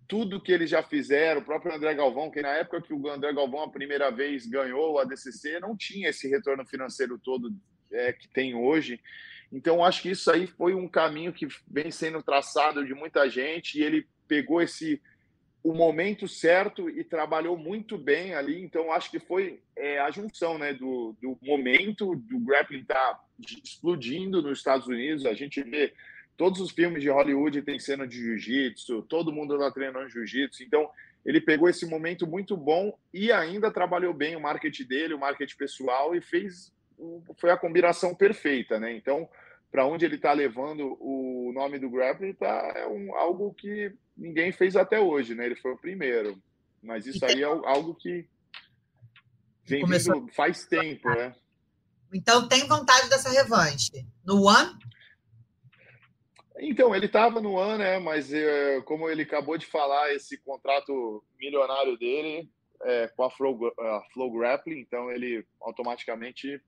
tudo que eles já fizeram, o próprio André Galvão, que na época que o André Galvão a primeira vez ganhou a DCC, não tinha esse retorno financeiro todo é, que tem hoje. Então, acho que isso aí foi um caminho que vem sendo traçado de muita gente e ele pegou esse o momento certo e trabalhou muito bem ali. Então, acho que foi é, a junção né, do, do momento do grappling tá explodindo nos Estados Unidos. A gente vê todos os filmes de Hollywood tem cena de jiu-jitsu, todo mundo está treinando jiu-jitsu. Então, ele pegou esse momento muito bom e ainda trabalhou bem o marketing dele, o marketing pessoal e fez foi a combinação perfeita, né? Então, para onde ele está levando o nome do grappling tá é um, algo que ninguém fez até hoje, né? Ele foi o primeiro, mas isso aí é algo que vem vindo faz tempo, né? Então tem vontade dessa revanche no One? Então, ele estava no One, né? Mas é, como ele acabou de falar, esse contrato milionário dele é com a Flow, a Flow Grappling, então ele automaticamente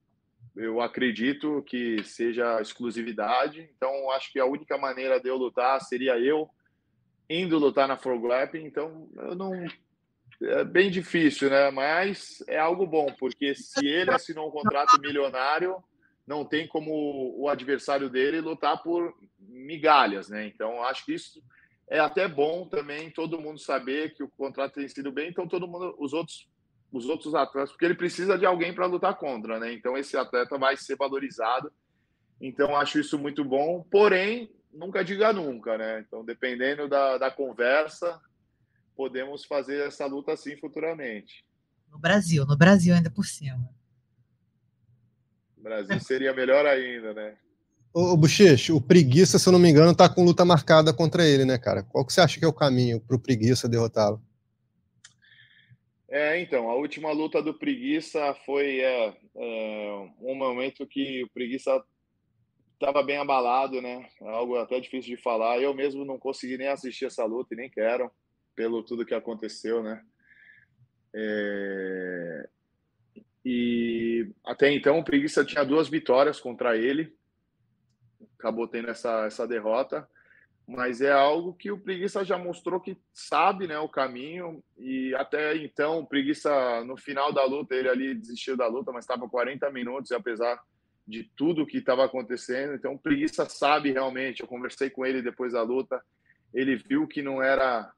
eu acredito que seja exclusividade. Então, acho que a única maneira de eu lutar seria eu indo lutar na Forglap. Então, eu não. É bem difícil, né? Mas é algo bom, porque se ele assinou um contrato milionário, não tem como o adversário dele lutar por migalhas, né? Então, acho que isso é até bom também todo mundo saber que o contrato tem sido bem, então todo mundo, os outros os outros atletas, porque ele precisa de alguém para lutar contra, né? Então esse atleta vai ser valorizado. Então acho isso muito bom. Porém, nunca diga nunca, né? Então dependendo da, da conversa, podemos fazer essa luta assim futuramente. No Brasil, no Brasil ainda por cima. No Brasil seria melhor ainda, né? Ô, Bochecha, o Preguiça, se eu não me engano, tá com luta marcada contra ele, né, cara? Qual que você acha que é o caminho para o Preguiça derrotá-lo? É, então, a última luta do Preguiça foi é, é, um momento que o Preguiça estava bem abalado, né? Algo até difícil de falar. Eu mesmo não consegui nem assistir essa luta e nem quero, pelo tudo que aconteceu, né? É... E até então o Preguiça tinha duas vitórias contra ele, acabou tendo essa, essa derrota mas é algo que o Preguiça já mostrou que sabe né, o caminho, e até então, o Preguiça, no final da luta, ele ali desistiu da luta, mas estava 40 minutos, e apesar de tudo que estava acontecendo, então o Preguiça sabe realmente, eu conversei com ele depois da luta, ele viu que não era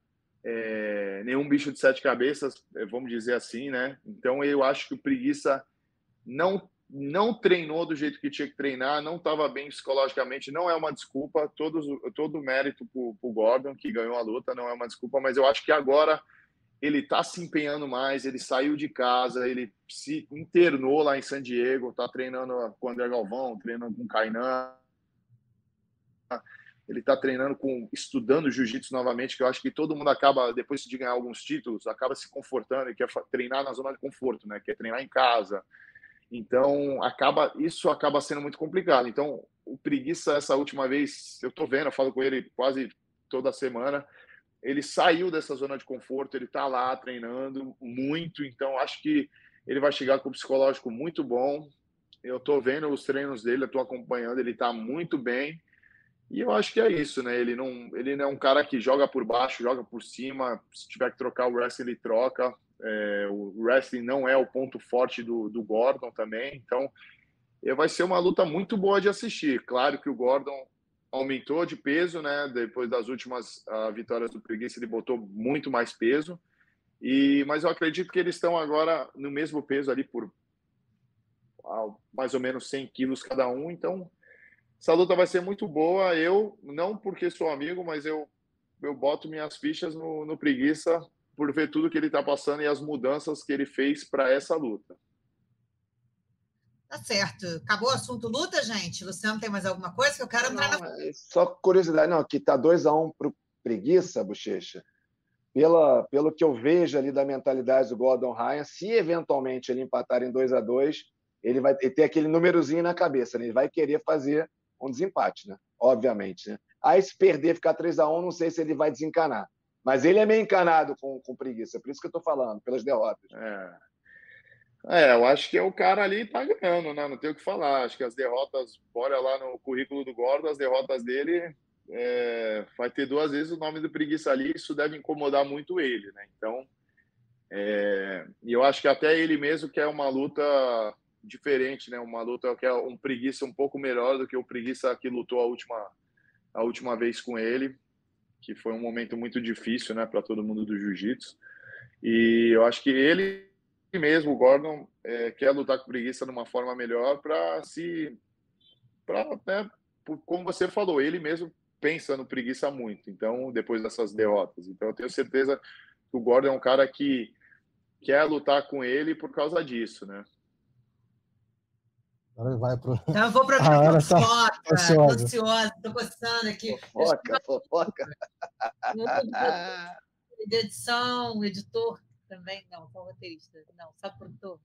é, nenhum bicho de sete cabeças, vamos dizer assim, né? Então eu acho que o Preguiça não não treinou do jeito que tinha que treinar, não estava bem psicologicamente, não é uma desculpa, todos, todo o mérito para o Gordon, que ganhou a luta, não é uma desculpa, mas eu acho que agora ele está se empenhando mais, ele saiu de casa, ele se internou lá em San Diego, está treinando com o André Galvão, treinando com o Kainan, ele está treinando com estudando jiu-jitsu novamente, que eu acho que todo mundo acaba depois de ganhar alguns títulos, acaba se confortando e quer treinar na zona de conforto, né? Quer treinar em casa. Então, acaba isso acaba sendo muito complicado. Então, o preguiça essa última vez, eu tô vendo, eu falo com ele quase toda semana, ele saiu dessa zona de conforto, ele está lá treinando muito, então acho que ele vai chegar com um psicológico muito bom. Eu estou vendo os treinos dele, estou acompanhando, ele está muito bem. E eu acho que é isso, né? Ele não, ele não é um cara que joga por baixo, joga por cima. Se tiver que trocar o wrestling, ele troca. É, o wrestling não é o ponto forte do, do Gordon também. Então, vai ser uma luta muito boa de assistir. Claro que o Gordon aumentou de peso, né? Depois das últimas uh, vitórias do Preguiça, ele botou muito mais peso. E, mas eu acredito que eles estão agora no mesmo peso ali por uh, mais ou menos 100 quilos cada um. Então, essa luta vai ser muito boa. Eu, não porque sou amigo, mas eu, eu boto minhas fichas no, no Preguiça por ver tudo que ele está passando e as mudanças que ele fez para essa luta. Tá certo. Acabou o assunto luta, gente? Luciano, tem mais alguma coisa que eu quero entrar não, na... É só curiosidade, não, que tá 2x1 um pro Preguiça, Bochecha. Pela, pelo que eu vejo ali da mentalidade do Gordon Ryan, se eventualmente ele empatar em 2 a 2 ele vai ter aquele númerozinho na cabeça, né? ele vai querer fazer um desempate, né? Obviamente, né? Aí se perder, ficar 3 a 1 não sei se ele vai desencanar. Mas ele é meio encanado com, com preguiça, por isso que eu estou falando, pelas derrotas. É. É, eu acho que é o cara ali tá ganhando, né? Não tem o que falar. Acho que as derrotas, olha lá no currículo do Gordo, as derrotas dele é, vai ter duas vezes o nome do preguiça ali. Isso deve incomodar muito ele, né? Então, é, e eu acho que até ele mesmo quer uma luta diferente, né? Uma luta que é um preguiça um pouco melhor do que o preguiça que lutou a última a última vez com ele, que foi um momento muito difícil, né, para todo mundo do jiu-jitsu. E eu acho que ele mesmo o Gordon é, quer lutar com preguiça de uma forma melhor para se. Pra, né, como você falou, ele mesmo pensa no preguiça muito, então, depois dessas derrotas. Então, eu tenho certeza que o Gordon é um cara que quer lutar com ele por causa disso, né? Agora vai pro. Então, eu vou para a ah, fofoca. Tá ansiosa, tô coçando aqui. Fofoca, fofoca. De edição, editor também, não, só roteirista, não, só produtor.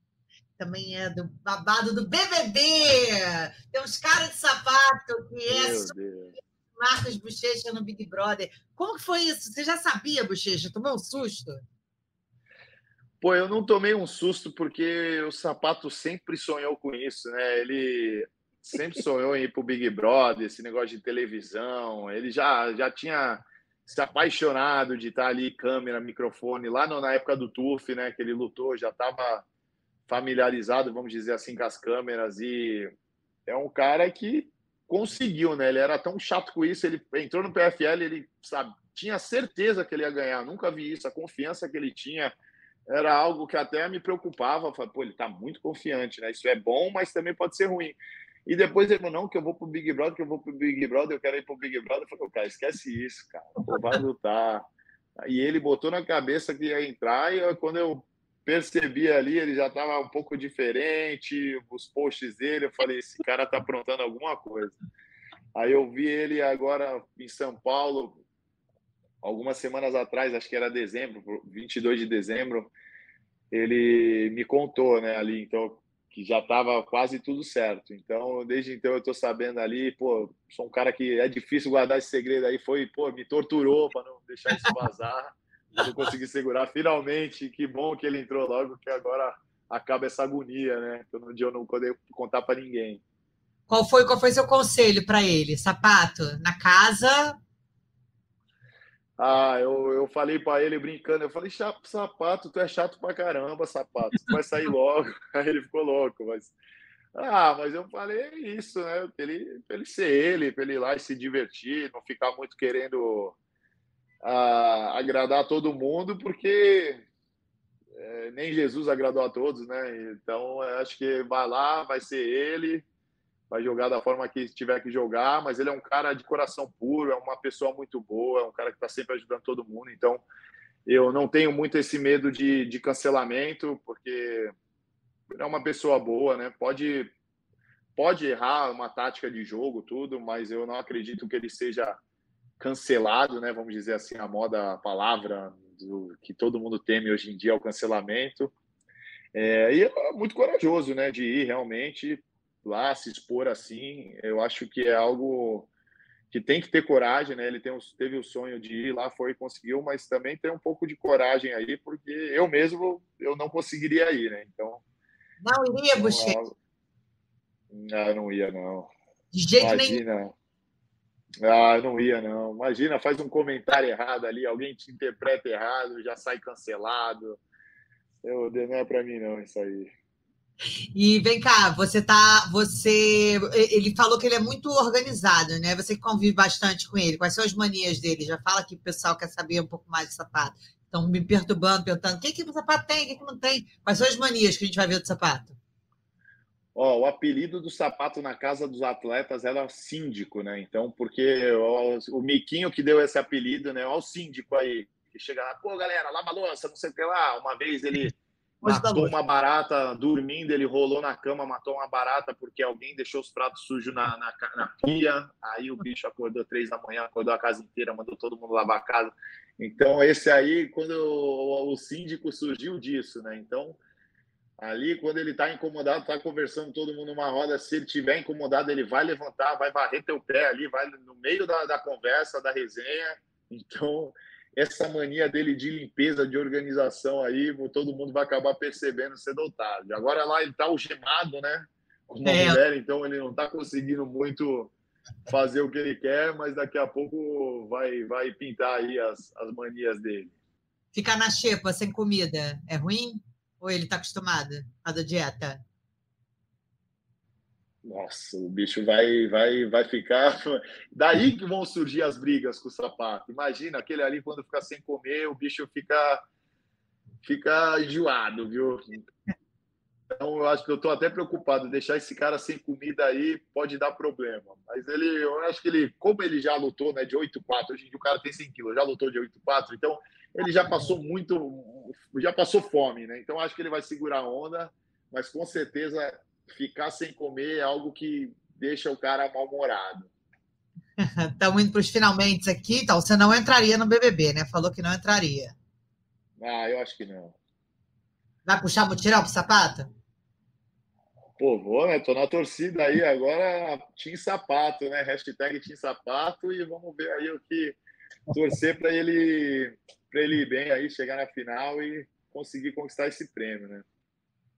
Também é do babado do BBB. Tem uns caras de sapato que é Marcos Bochecha no Big Brother. Como que foi isso? Você já sabia, Bochecha? Tomou um susto? Pô, eu não tomei um susto porque o Sapato sempre sonhou com isso, né? Ele sempre sonhou em ir pro Big Brother, esse negócio de televisão. Ele já, já tinha se apaixonado de estar ali, câmera, microfone, lá no, na época do TUF, né, que ele lutou, já estava familiarizado, vamos dizer assim, com as câmeras, e é um cara que conseguiu, né, ele era tão chato com isso, ele entrou no PFL, ele, sabe, tinha certeza que ele ia ganhar, nunca vi isso, a confiança que ele tinha era algo que até me preocupava, falei, pô, ele está muito confiante, né, isso é bom, mas também pode ser ruim. E depois ele falou, não, que eu vou pro Big Brother, que eu vou pro Big Brother, eu quero ir pro Big Brother. Eu falei, cara, esquece isso, cara. Pô, vai lutar. E ele botou na cabeça que ia entrar, e quando eu percebi ali, ele já estava um pouco diferente, os posts dele, eu falei, esse cara tá aprontando alguma coisa. Aí eu vi ele agora em São Paulo, algumas semanas atrás, acho que era dezembro, 22 de dezembro, ele me contou, né, ali, então que já estava quase tudo certo. Então, desde então eu estou sabendo ali, pô, sou um cara que é difícil guardar esse segredo aí, foi, pô, me torturou para não deixar isso vazar. não consegui segurar. Finalmente, que bom que ele entrou logo, que agora acaba essa agonia, né? Que no dia eu não poder contar para ninguém. Qual foi, qual foi seu conselho para ele? Sapato, na casa, ah, eu, eu falei para ele brincando, eu falei, sapato, tu é chato pra caramba, sapato, tu vai sair logo. Aí ele ficou louco, mas. Ah, mas eu falei isso, né? Pra ele, pra ele ser ele, para ele ir lá e se divertir, não ficar muito querendo ah, agradar todo mundo, porque é, nem Jesus agradou a todos, né? Então, acho que vai lá, vai ser ele, vai jogar da forma que tiver que jogar, mas ele é um cara de coração puro, é uma pessoa muito boa, é um cara que está sempre ajudando todo mundo. Então, eu não tenho muito esse medo de, de cancelamento, porque é uma pessoa boa, né? Pode, pode errar uma tática de jogo, tudo, mas eu não acredito que ele seja cancelado, né? Vamos dizer assim, a moda, a palavra do, que todo mundo teme hoje em dia é o cancelamento. É, e é muito corajoso, né? De ir realmente lá se expor assim. Eu acho que é algo que tem que ter coragem, né? Ele tem, teve o sonho de ir lá, foi e conseguiu, mas também tem um pouco de coragem aí, porque eu mesmo eu não conseguiria ir, né? Então. Não iria, Buxê? Não, não ia, não. De jeito Imagina. nenhum. Ah, não ia, não. Imagina, faz um comentário errado ali, alguém te interpreta errado, já sai cancelado. Eu, não é para mim, não, isso aí. E vem cá, você tá. Você. Ele falou que ele é muito organizado, né? Você que convive bastante com ele. Quais são as manias dele? Já fala que o pessoal quer saber um pouco mais de sapato. Estão me perturbando, perguntando: o que, que o sapato tem, o que, que não tem? Quais são as manias que a gente vai ver do sapato? Ó, o apelido do sapato na casa dos atletas era síndico, né? Então, porque ó, o Miquinho que deu esse apelido, né? Olha o síndico aí, que chega lá, pô, galera, lava louça, não sei o que lá. Uma vez ele matou uma barata dormindo, ele rolou na cama, matou uma barata porque alguém deixou os pratos sujos na, na, na pia. Aí o bicho acordou três da manhã, acordou a casa inteira, mandou todo mundo lavar a casa. Então, esse aí, quando o, o síndico surgiu disso, né? Então Ali, quando ele está incomodado, está conversando todo mundo numa roda. Se ele tiver incomodado, ele vai levantar, vai varrer teu pé ali, vai no meio da, da conversa, da resenha. Então, essa mania dele de limpeza, de organização aí, todo mundo vai acabar percebendo cedo ou tarde. Agora lá ele está algemado, né? Com uma é. mulher, então ele não está conseguindo muito fazer o que ele quer, mas daqui a pouco vai, vai pintar aí as, as manias dele. Ficar na xepa sem comida é ruim? Ou ele está acostumado da dieta? Nossa, o bicho vai, vai, vai ficar. Daí que vão surgir as brigas com o sapato. Imagina aquele ali quando fica sem comer, o bicho fica, fica enjoado, viu? Então, eu acho que eu estou até preocupado. Deixar esse cara sem comida aí pode dar problema. Mas ele, eu acho que ele, como ele já lutou né, de 8,4, hoje em dia o cara tem 100 quilos, já lutou de 8,4, então ele já passou muito, já passou fome, né? Então acho que ele vai segurar a onda, mas com certeza ficar sem comer é algo que deixa o cara mal-humorado. Estamos indo para os finalmente aqui, então você não entraria no BBB, né? Falou que não entraria. Ah, eu acho que não. Vai puxar tirar pro sapato? Pô, vou, né? Tô na torcida aí agora, Tim Sapato, né? Hashtag Tim Sapato e vamos ver aí o que torcer para ele para ele ir bem aí, chegar na final e conseguir conquistar esse prêmio, né?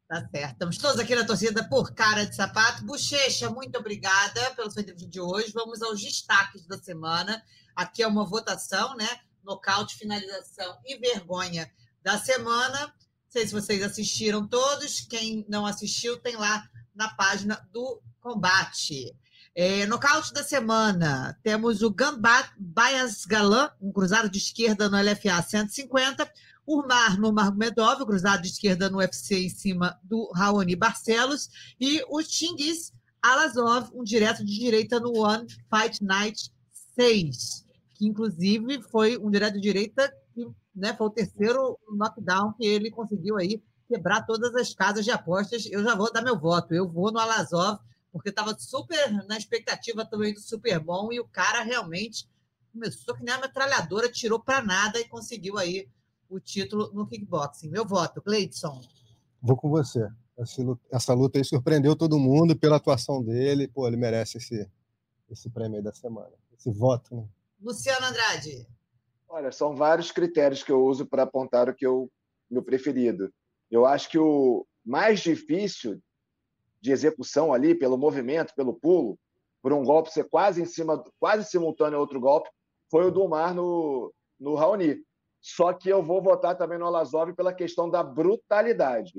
Tá certo. Estamos todos aqui na torcida por cara de sapato. Bochecha, muito obrigada pelo seu entrevista de hoje. Vamos aos destaques da semana. Aqui é uma votação, né? Nocaute, finalização e vergonha da semana. Não sei se vocês assistiram todos. Quem não assistiu, tem lá na página do combate. É, nocaute da semana, temos o Gambat Bias Galan, um cruzado de esquerda no LFA 150. Urmar no Marmedov, cruzado de esquerda no UFC em cima do Raoni Barcelos. E o Chingiz Alazov, um direto de direita no One Fight Night 6, que inclusive foi um direto de direita que né, foi o terceiro knockdown que ele conseguiu aí quebrar todas as casas de apostas. Eu já vou dar meu voto. Eu vou no Alazov porque estava super na expectativa também do super bom e o cara realmente começou que nem a metralhadora, tirou para nada e conseguiu aí o título no kickboxing. Meu voto, Gleidson. Vou com você. Essa luta aí surpreendeu todo mundo pela atuação dele. Pô, ele merece esse, esse prêmio aí da semana. Esse voto, né? Luciano Andrade. Olha, são vários critérios que eu uso para apontar o que eu meu preferido. Eu acho que o mais difícil de execução ali, pelo movimento, pelo pulo, por um golpe ser quase em cima, quase simultâneo a outro golpe, foi o do Mar no, no Raoni. Só que eu vou votar também no Alazov pela questão da brutalidade.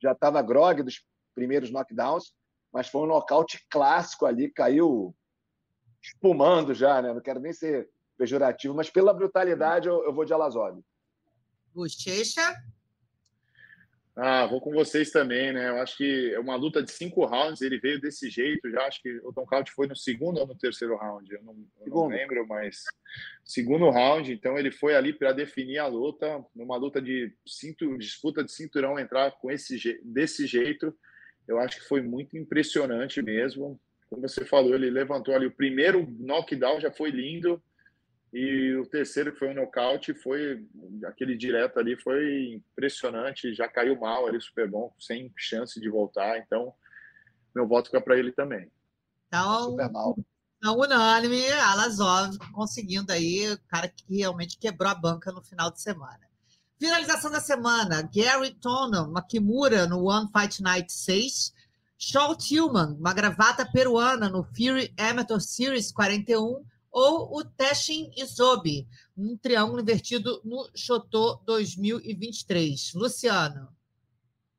Já estava grog dos primeiros knockdowns, mas foi um nocaute clássico ali, caiu espumando já, né? Não quero nem ser pejorativo, mas pela brutalidade eu, eu vou de Alazov. Bochecha? Ah, vou com vocês também, né? Eu acho que é uma luta de cinco rounds, ele veio desse jeito já. Acho que o Tom Couch foi no segundo ou no terceiro round, eu não, eu não lembro, mas segundo round. Então ele foi ali para definir a luta, numa luta de cinto, disputa de cinturão, entrar com esse desse jeito. Eu acho que foi muito impressionante mesmo. Como você falou, ele levantou ali o primeiro knockdown, já foi lindo. E o terceiro, que foi um nocaute, foi aquele direto ali, foi impressionante. Já caiu mal ali, super bom, sem chance de voltar. Então, meu voto fica para ele também. Então, super mal. Então, unânime, Alazov conseguindo aí, o cara que realmente quebrou a banca no final de semana. Finalização da semana: Gary Tonon, uma Kimura no One Fight Night 6. Shaw Tillman, uma gravata peruana no Fury Amateur Series 41 ou o Teshin Isobi, um triângulo invertido no Chotô 2023. Luciano.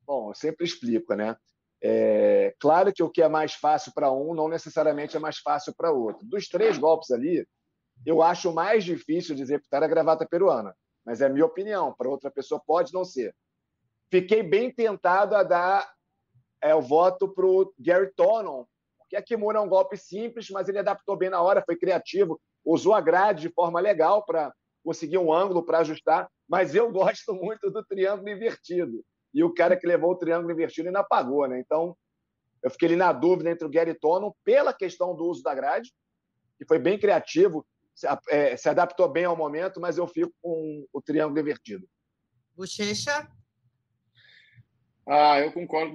Bom, eu sempre explico, né? É, claro que o que é mais fácil para um não necessariamente é mais fácil para outro. Dos três golpes ali, eu acho mais difícil de executar a gravata peruana, mas é minha opinião. Para outra pessoa pode não ser. Fiquei bem tentado a dar é, o voto para o Gary Tonon, que a Kimura é um golpe simples, mas ele adaptou bem na hora, foi criativo, usou a grade de forma legal para conseguir um ângulo para ajustar. Mas eu gosto muito do triângulo invertido. E o cara que levou o triângulo invertido ainda apagou, né? Então, eu fiquei ali na dúvida entre o Gary Tonon, pela questão do uso da grade, que foi bem criativo, se, é, se adaptou bem ao momento, mas eu fico com o triângulo invertido. Bochecha? Ah, eu concordo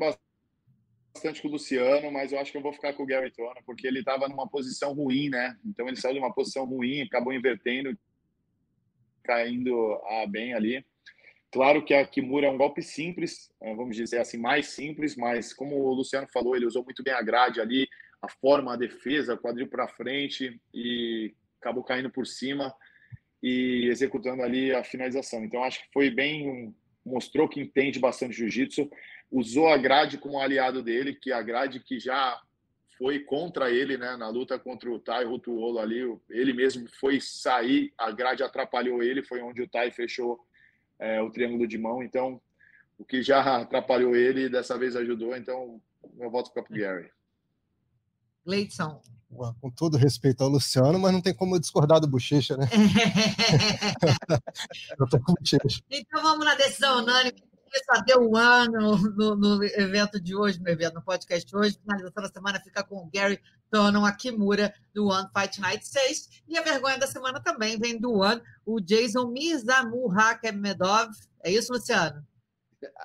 bastante com o Luciano, mas eu acho que eu vou ficar com o Gary Tona, porque ele estava numa posição ruim, né? Então ele saiu de uma posição ruim, acabou invertendo, caindo ah, bem ali. Claro que a Kimura é um golpe simples, eh, vamos dizer assim, mais simples, mas como o Luciano falou, ele usou muito bem a grade ali, a forma, a defesa, quadril para frente e acabou caindo por cima e executando ali a finalização. Então acho que foi bem, mostrou que entende bastante jiu-jitsu usou a grade como aliado dele, que a grade que já foi contra ele, né, na luta contra o Tai Rutuolo ali, ele mesmo foi sair, a grade atrapalhou ele, foi onde o Tai fechou é, o triângulo de mão, então o que já atrapalhou ele, dessa vez ajudou, então voto fica para o Gary. Leidson. Com todo respeito ao Luciano, mas não tem como eu discordar do Bochecha, né? eu tô com Bochecha. Então vamos na decisão unânime só deu um ano no, no, evento de hoje, no evento, no podcast de hoje. Finalização da semana fica com o Gary Tonon Akimura, do One Fight Night 6. E a vergonha da semana também vem do One, o Jason Mizamurhakemedov. É isso, Luciano?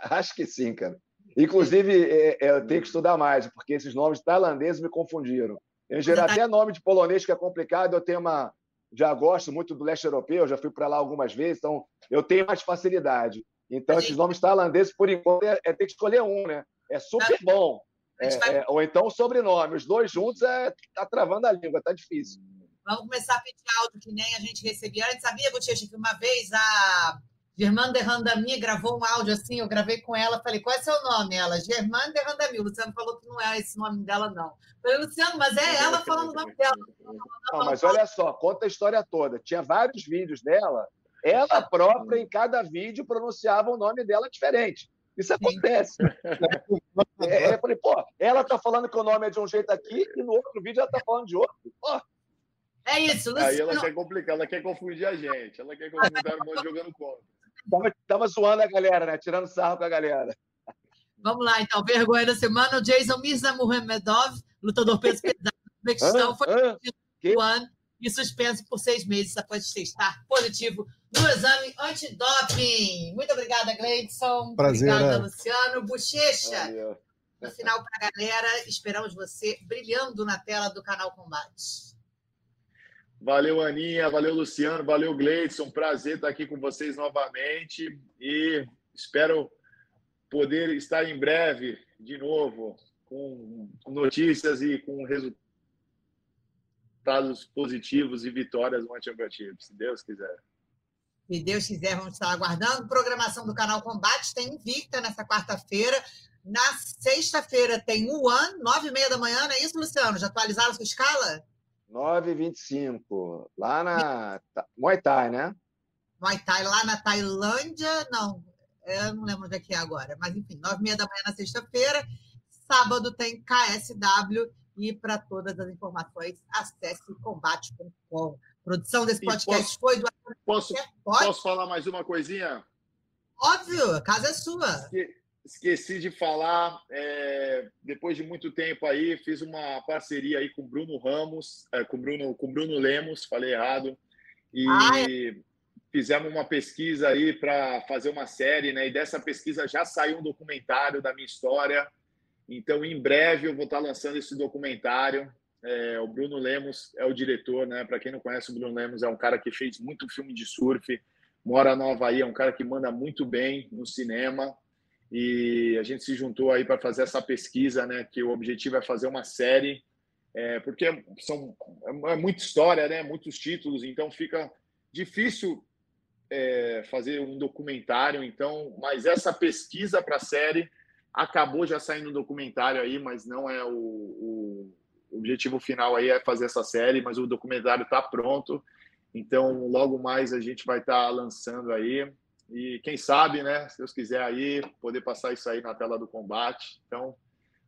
Acho que sim, cara. Inclusive, é, é, eu tenho que estudar mais, porque esses nomes tailandeses me confundiram. Em geral, até nome de polonês que é complicado, eu tenho uma. Já gosto muito do leste europeu, já fui para lá algumas vezes, então eu tenho mais facilidade. Então, gente... esses nomes tailandeses, por enquanto, é, é ter que escolher um, né? É super bom. É, vai... é, ou então o sobrenome. Os dois juntos é, tá travando a língua, tá difícil. Vamos começar a pedir áudio que nem a gente recebia antes. Sabia, Gutierrez, que uma vez a Germana Randami gravou um áudio assim, eu gravei com ela, falei, qual é seu nome? Ela, Germana Randami. O Luciano falou que não é esse nome dela, não. falei, Luciano, mas é ela falando o nome dela. Não, mas olha só, conta a história toda. Tinha vários vídeos dela ela própria, em cada vídeo, pronunciava o nome dela diferente. Isso acontece. é, eu falei, pô, ela tá falando que o nome é de um jeito aqui e no outro vídeo ela tá falando de outro. Pô. É isso, Luciano. Aí ela quer complicar, ela quer confundir a gente. Ela quer confundir o mundo jogando contra. Tava, tava zoando a galera, né? Tirando sarro com a galera. Vamos lá, então. Vergonha da semana, o Jason Mirza Muhamedov, lutador peso pesado do Uzbequistão, foi o ano e suspenso por seis meses após testar positivo no exame antidoping. Muito obrigada, Gleidson. Prazer. Obrigada, é. Luciano. Bochecha. No final, para a galera, esperamos você brilhando na tela do canal Combate. Valeu, Aninha. Valeu, Luciano. Valeu, Gleidson. Prazer estar aqui com vocês novamente. E espero poder estar em breve de novo com notícias e com resultados resultados positivos e vitórias no Championship, se Deus quiser. Se Deus quiser, vamos estar aguardando. Programação do canal Combate tem Invicta nessa quarta-feira. Na sexta-feira tem o One, nove e meia da manhã, não é isso, Luciano? Já atualizaram sua escala? 9h25, lá na Muay Thai, né? Muay Thai, lá na Tailândia, não, eu não lembro onde é que é agora, mas enfim, nove e meia da manhã na sexta-feira. Sábado tem KSW e para todas as informações, acesse combate.com. Produção desse podcast posso, foi do. Posso, posso falar mais uma coisinha? Óbvio, a casa é sua. Esque, esqueci de falar, é, depois de muito tempo aí, fiz uma parceria aí com Bruno Ramos, é, com Bruno, com Bruno Lemos, falei errado, e Ai. fizemos uma pesquisa aí para fazer uma série, né? E dessa pesquisa já saiu um documentário da minha história. Então, em breve eu vou estar lançando esse documentário. É, o Bruno Lemos é o diretor, né? Para quem não conhece, o Bruno Lemos é um cara que fez muito filme de surf, mora no Havaí, é um cara que manda muito bem no cinema. E a gente se juntou aí para fazer essa pesquisa, né? Que o objetivo é fazer uma série, é, porque são é muita história, né? Muitos títulos, então fica difícil é, fazer um documentário. Então, mas essa pesquisa para a série acabou já saindo um documentário aí, mas não é o, o objetivo final aí é fazer essa série, mas o documentário está pronto. Então, logo mais a gente vai estar tá lançando aí. E quem sabe, né, se Deus quiser aí, poder passar isso aí na tela do combate. Então,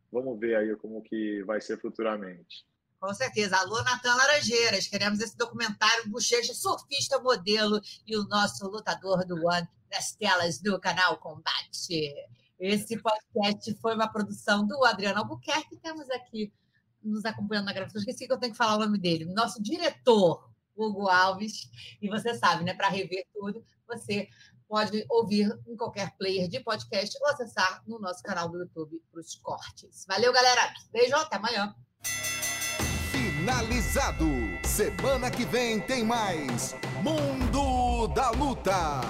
vamos ver aí como que vai ser futuramente. Com certeza. Alô, Natan Laranjeiras. Queremos esse documentário Bochecha, surfista modelo e o nosso lutador do One nas telas do canal Combate. Esse podcast foi uma produção do Adriano Albuquerque. Temos aqui nos acompanhando na gravação, esqueci que eu tenho que falar o nome dele, nosso diretor, Hugo Alves. E você sabe, né? Para rever tudo, você pode ouvir em qualquer player de podcast ou acessar no nosso canal do YouTube para os cortes. Valeu, galera. Beijo, até amanhã. Finalizado. Semana que vem tem mais Mundo da Luta.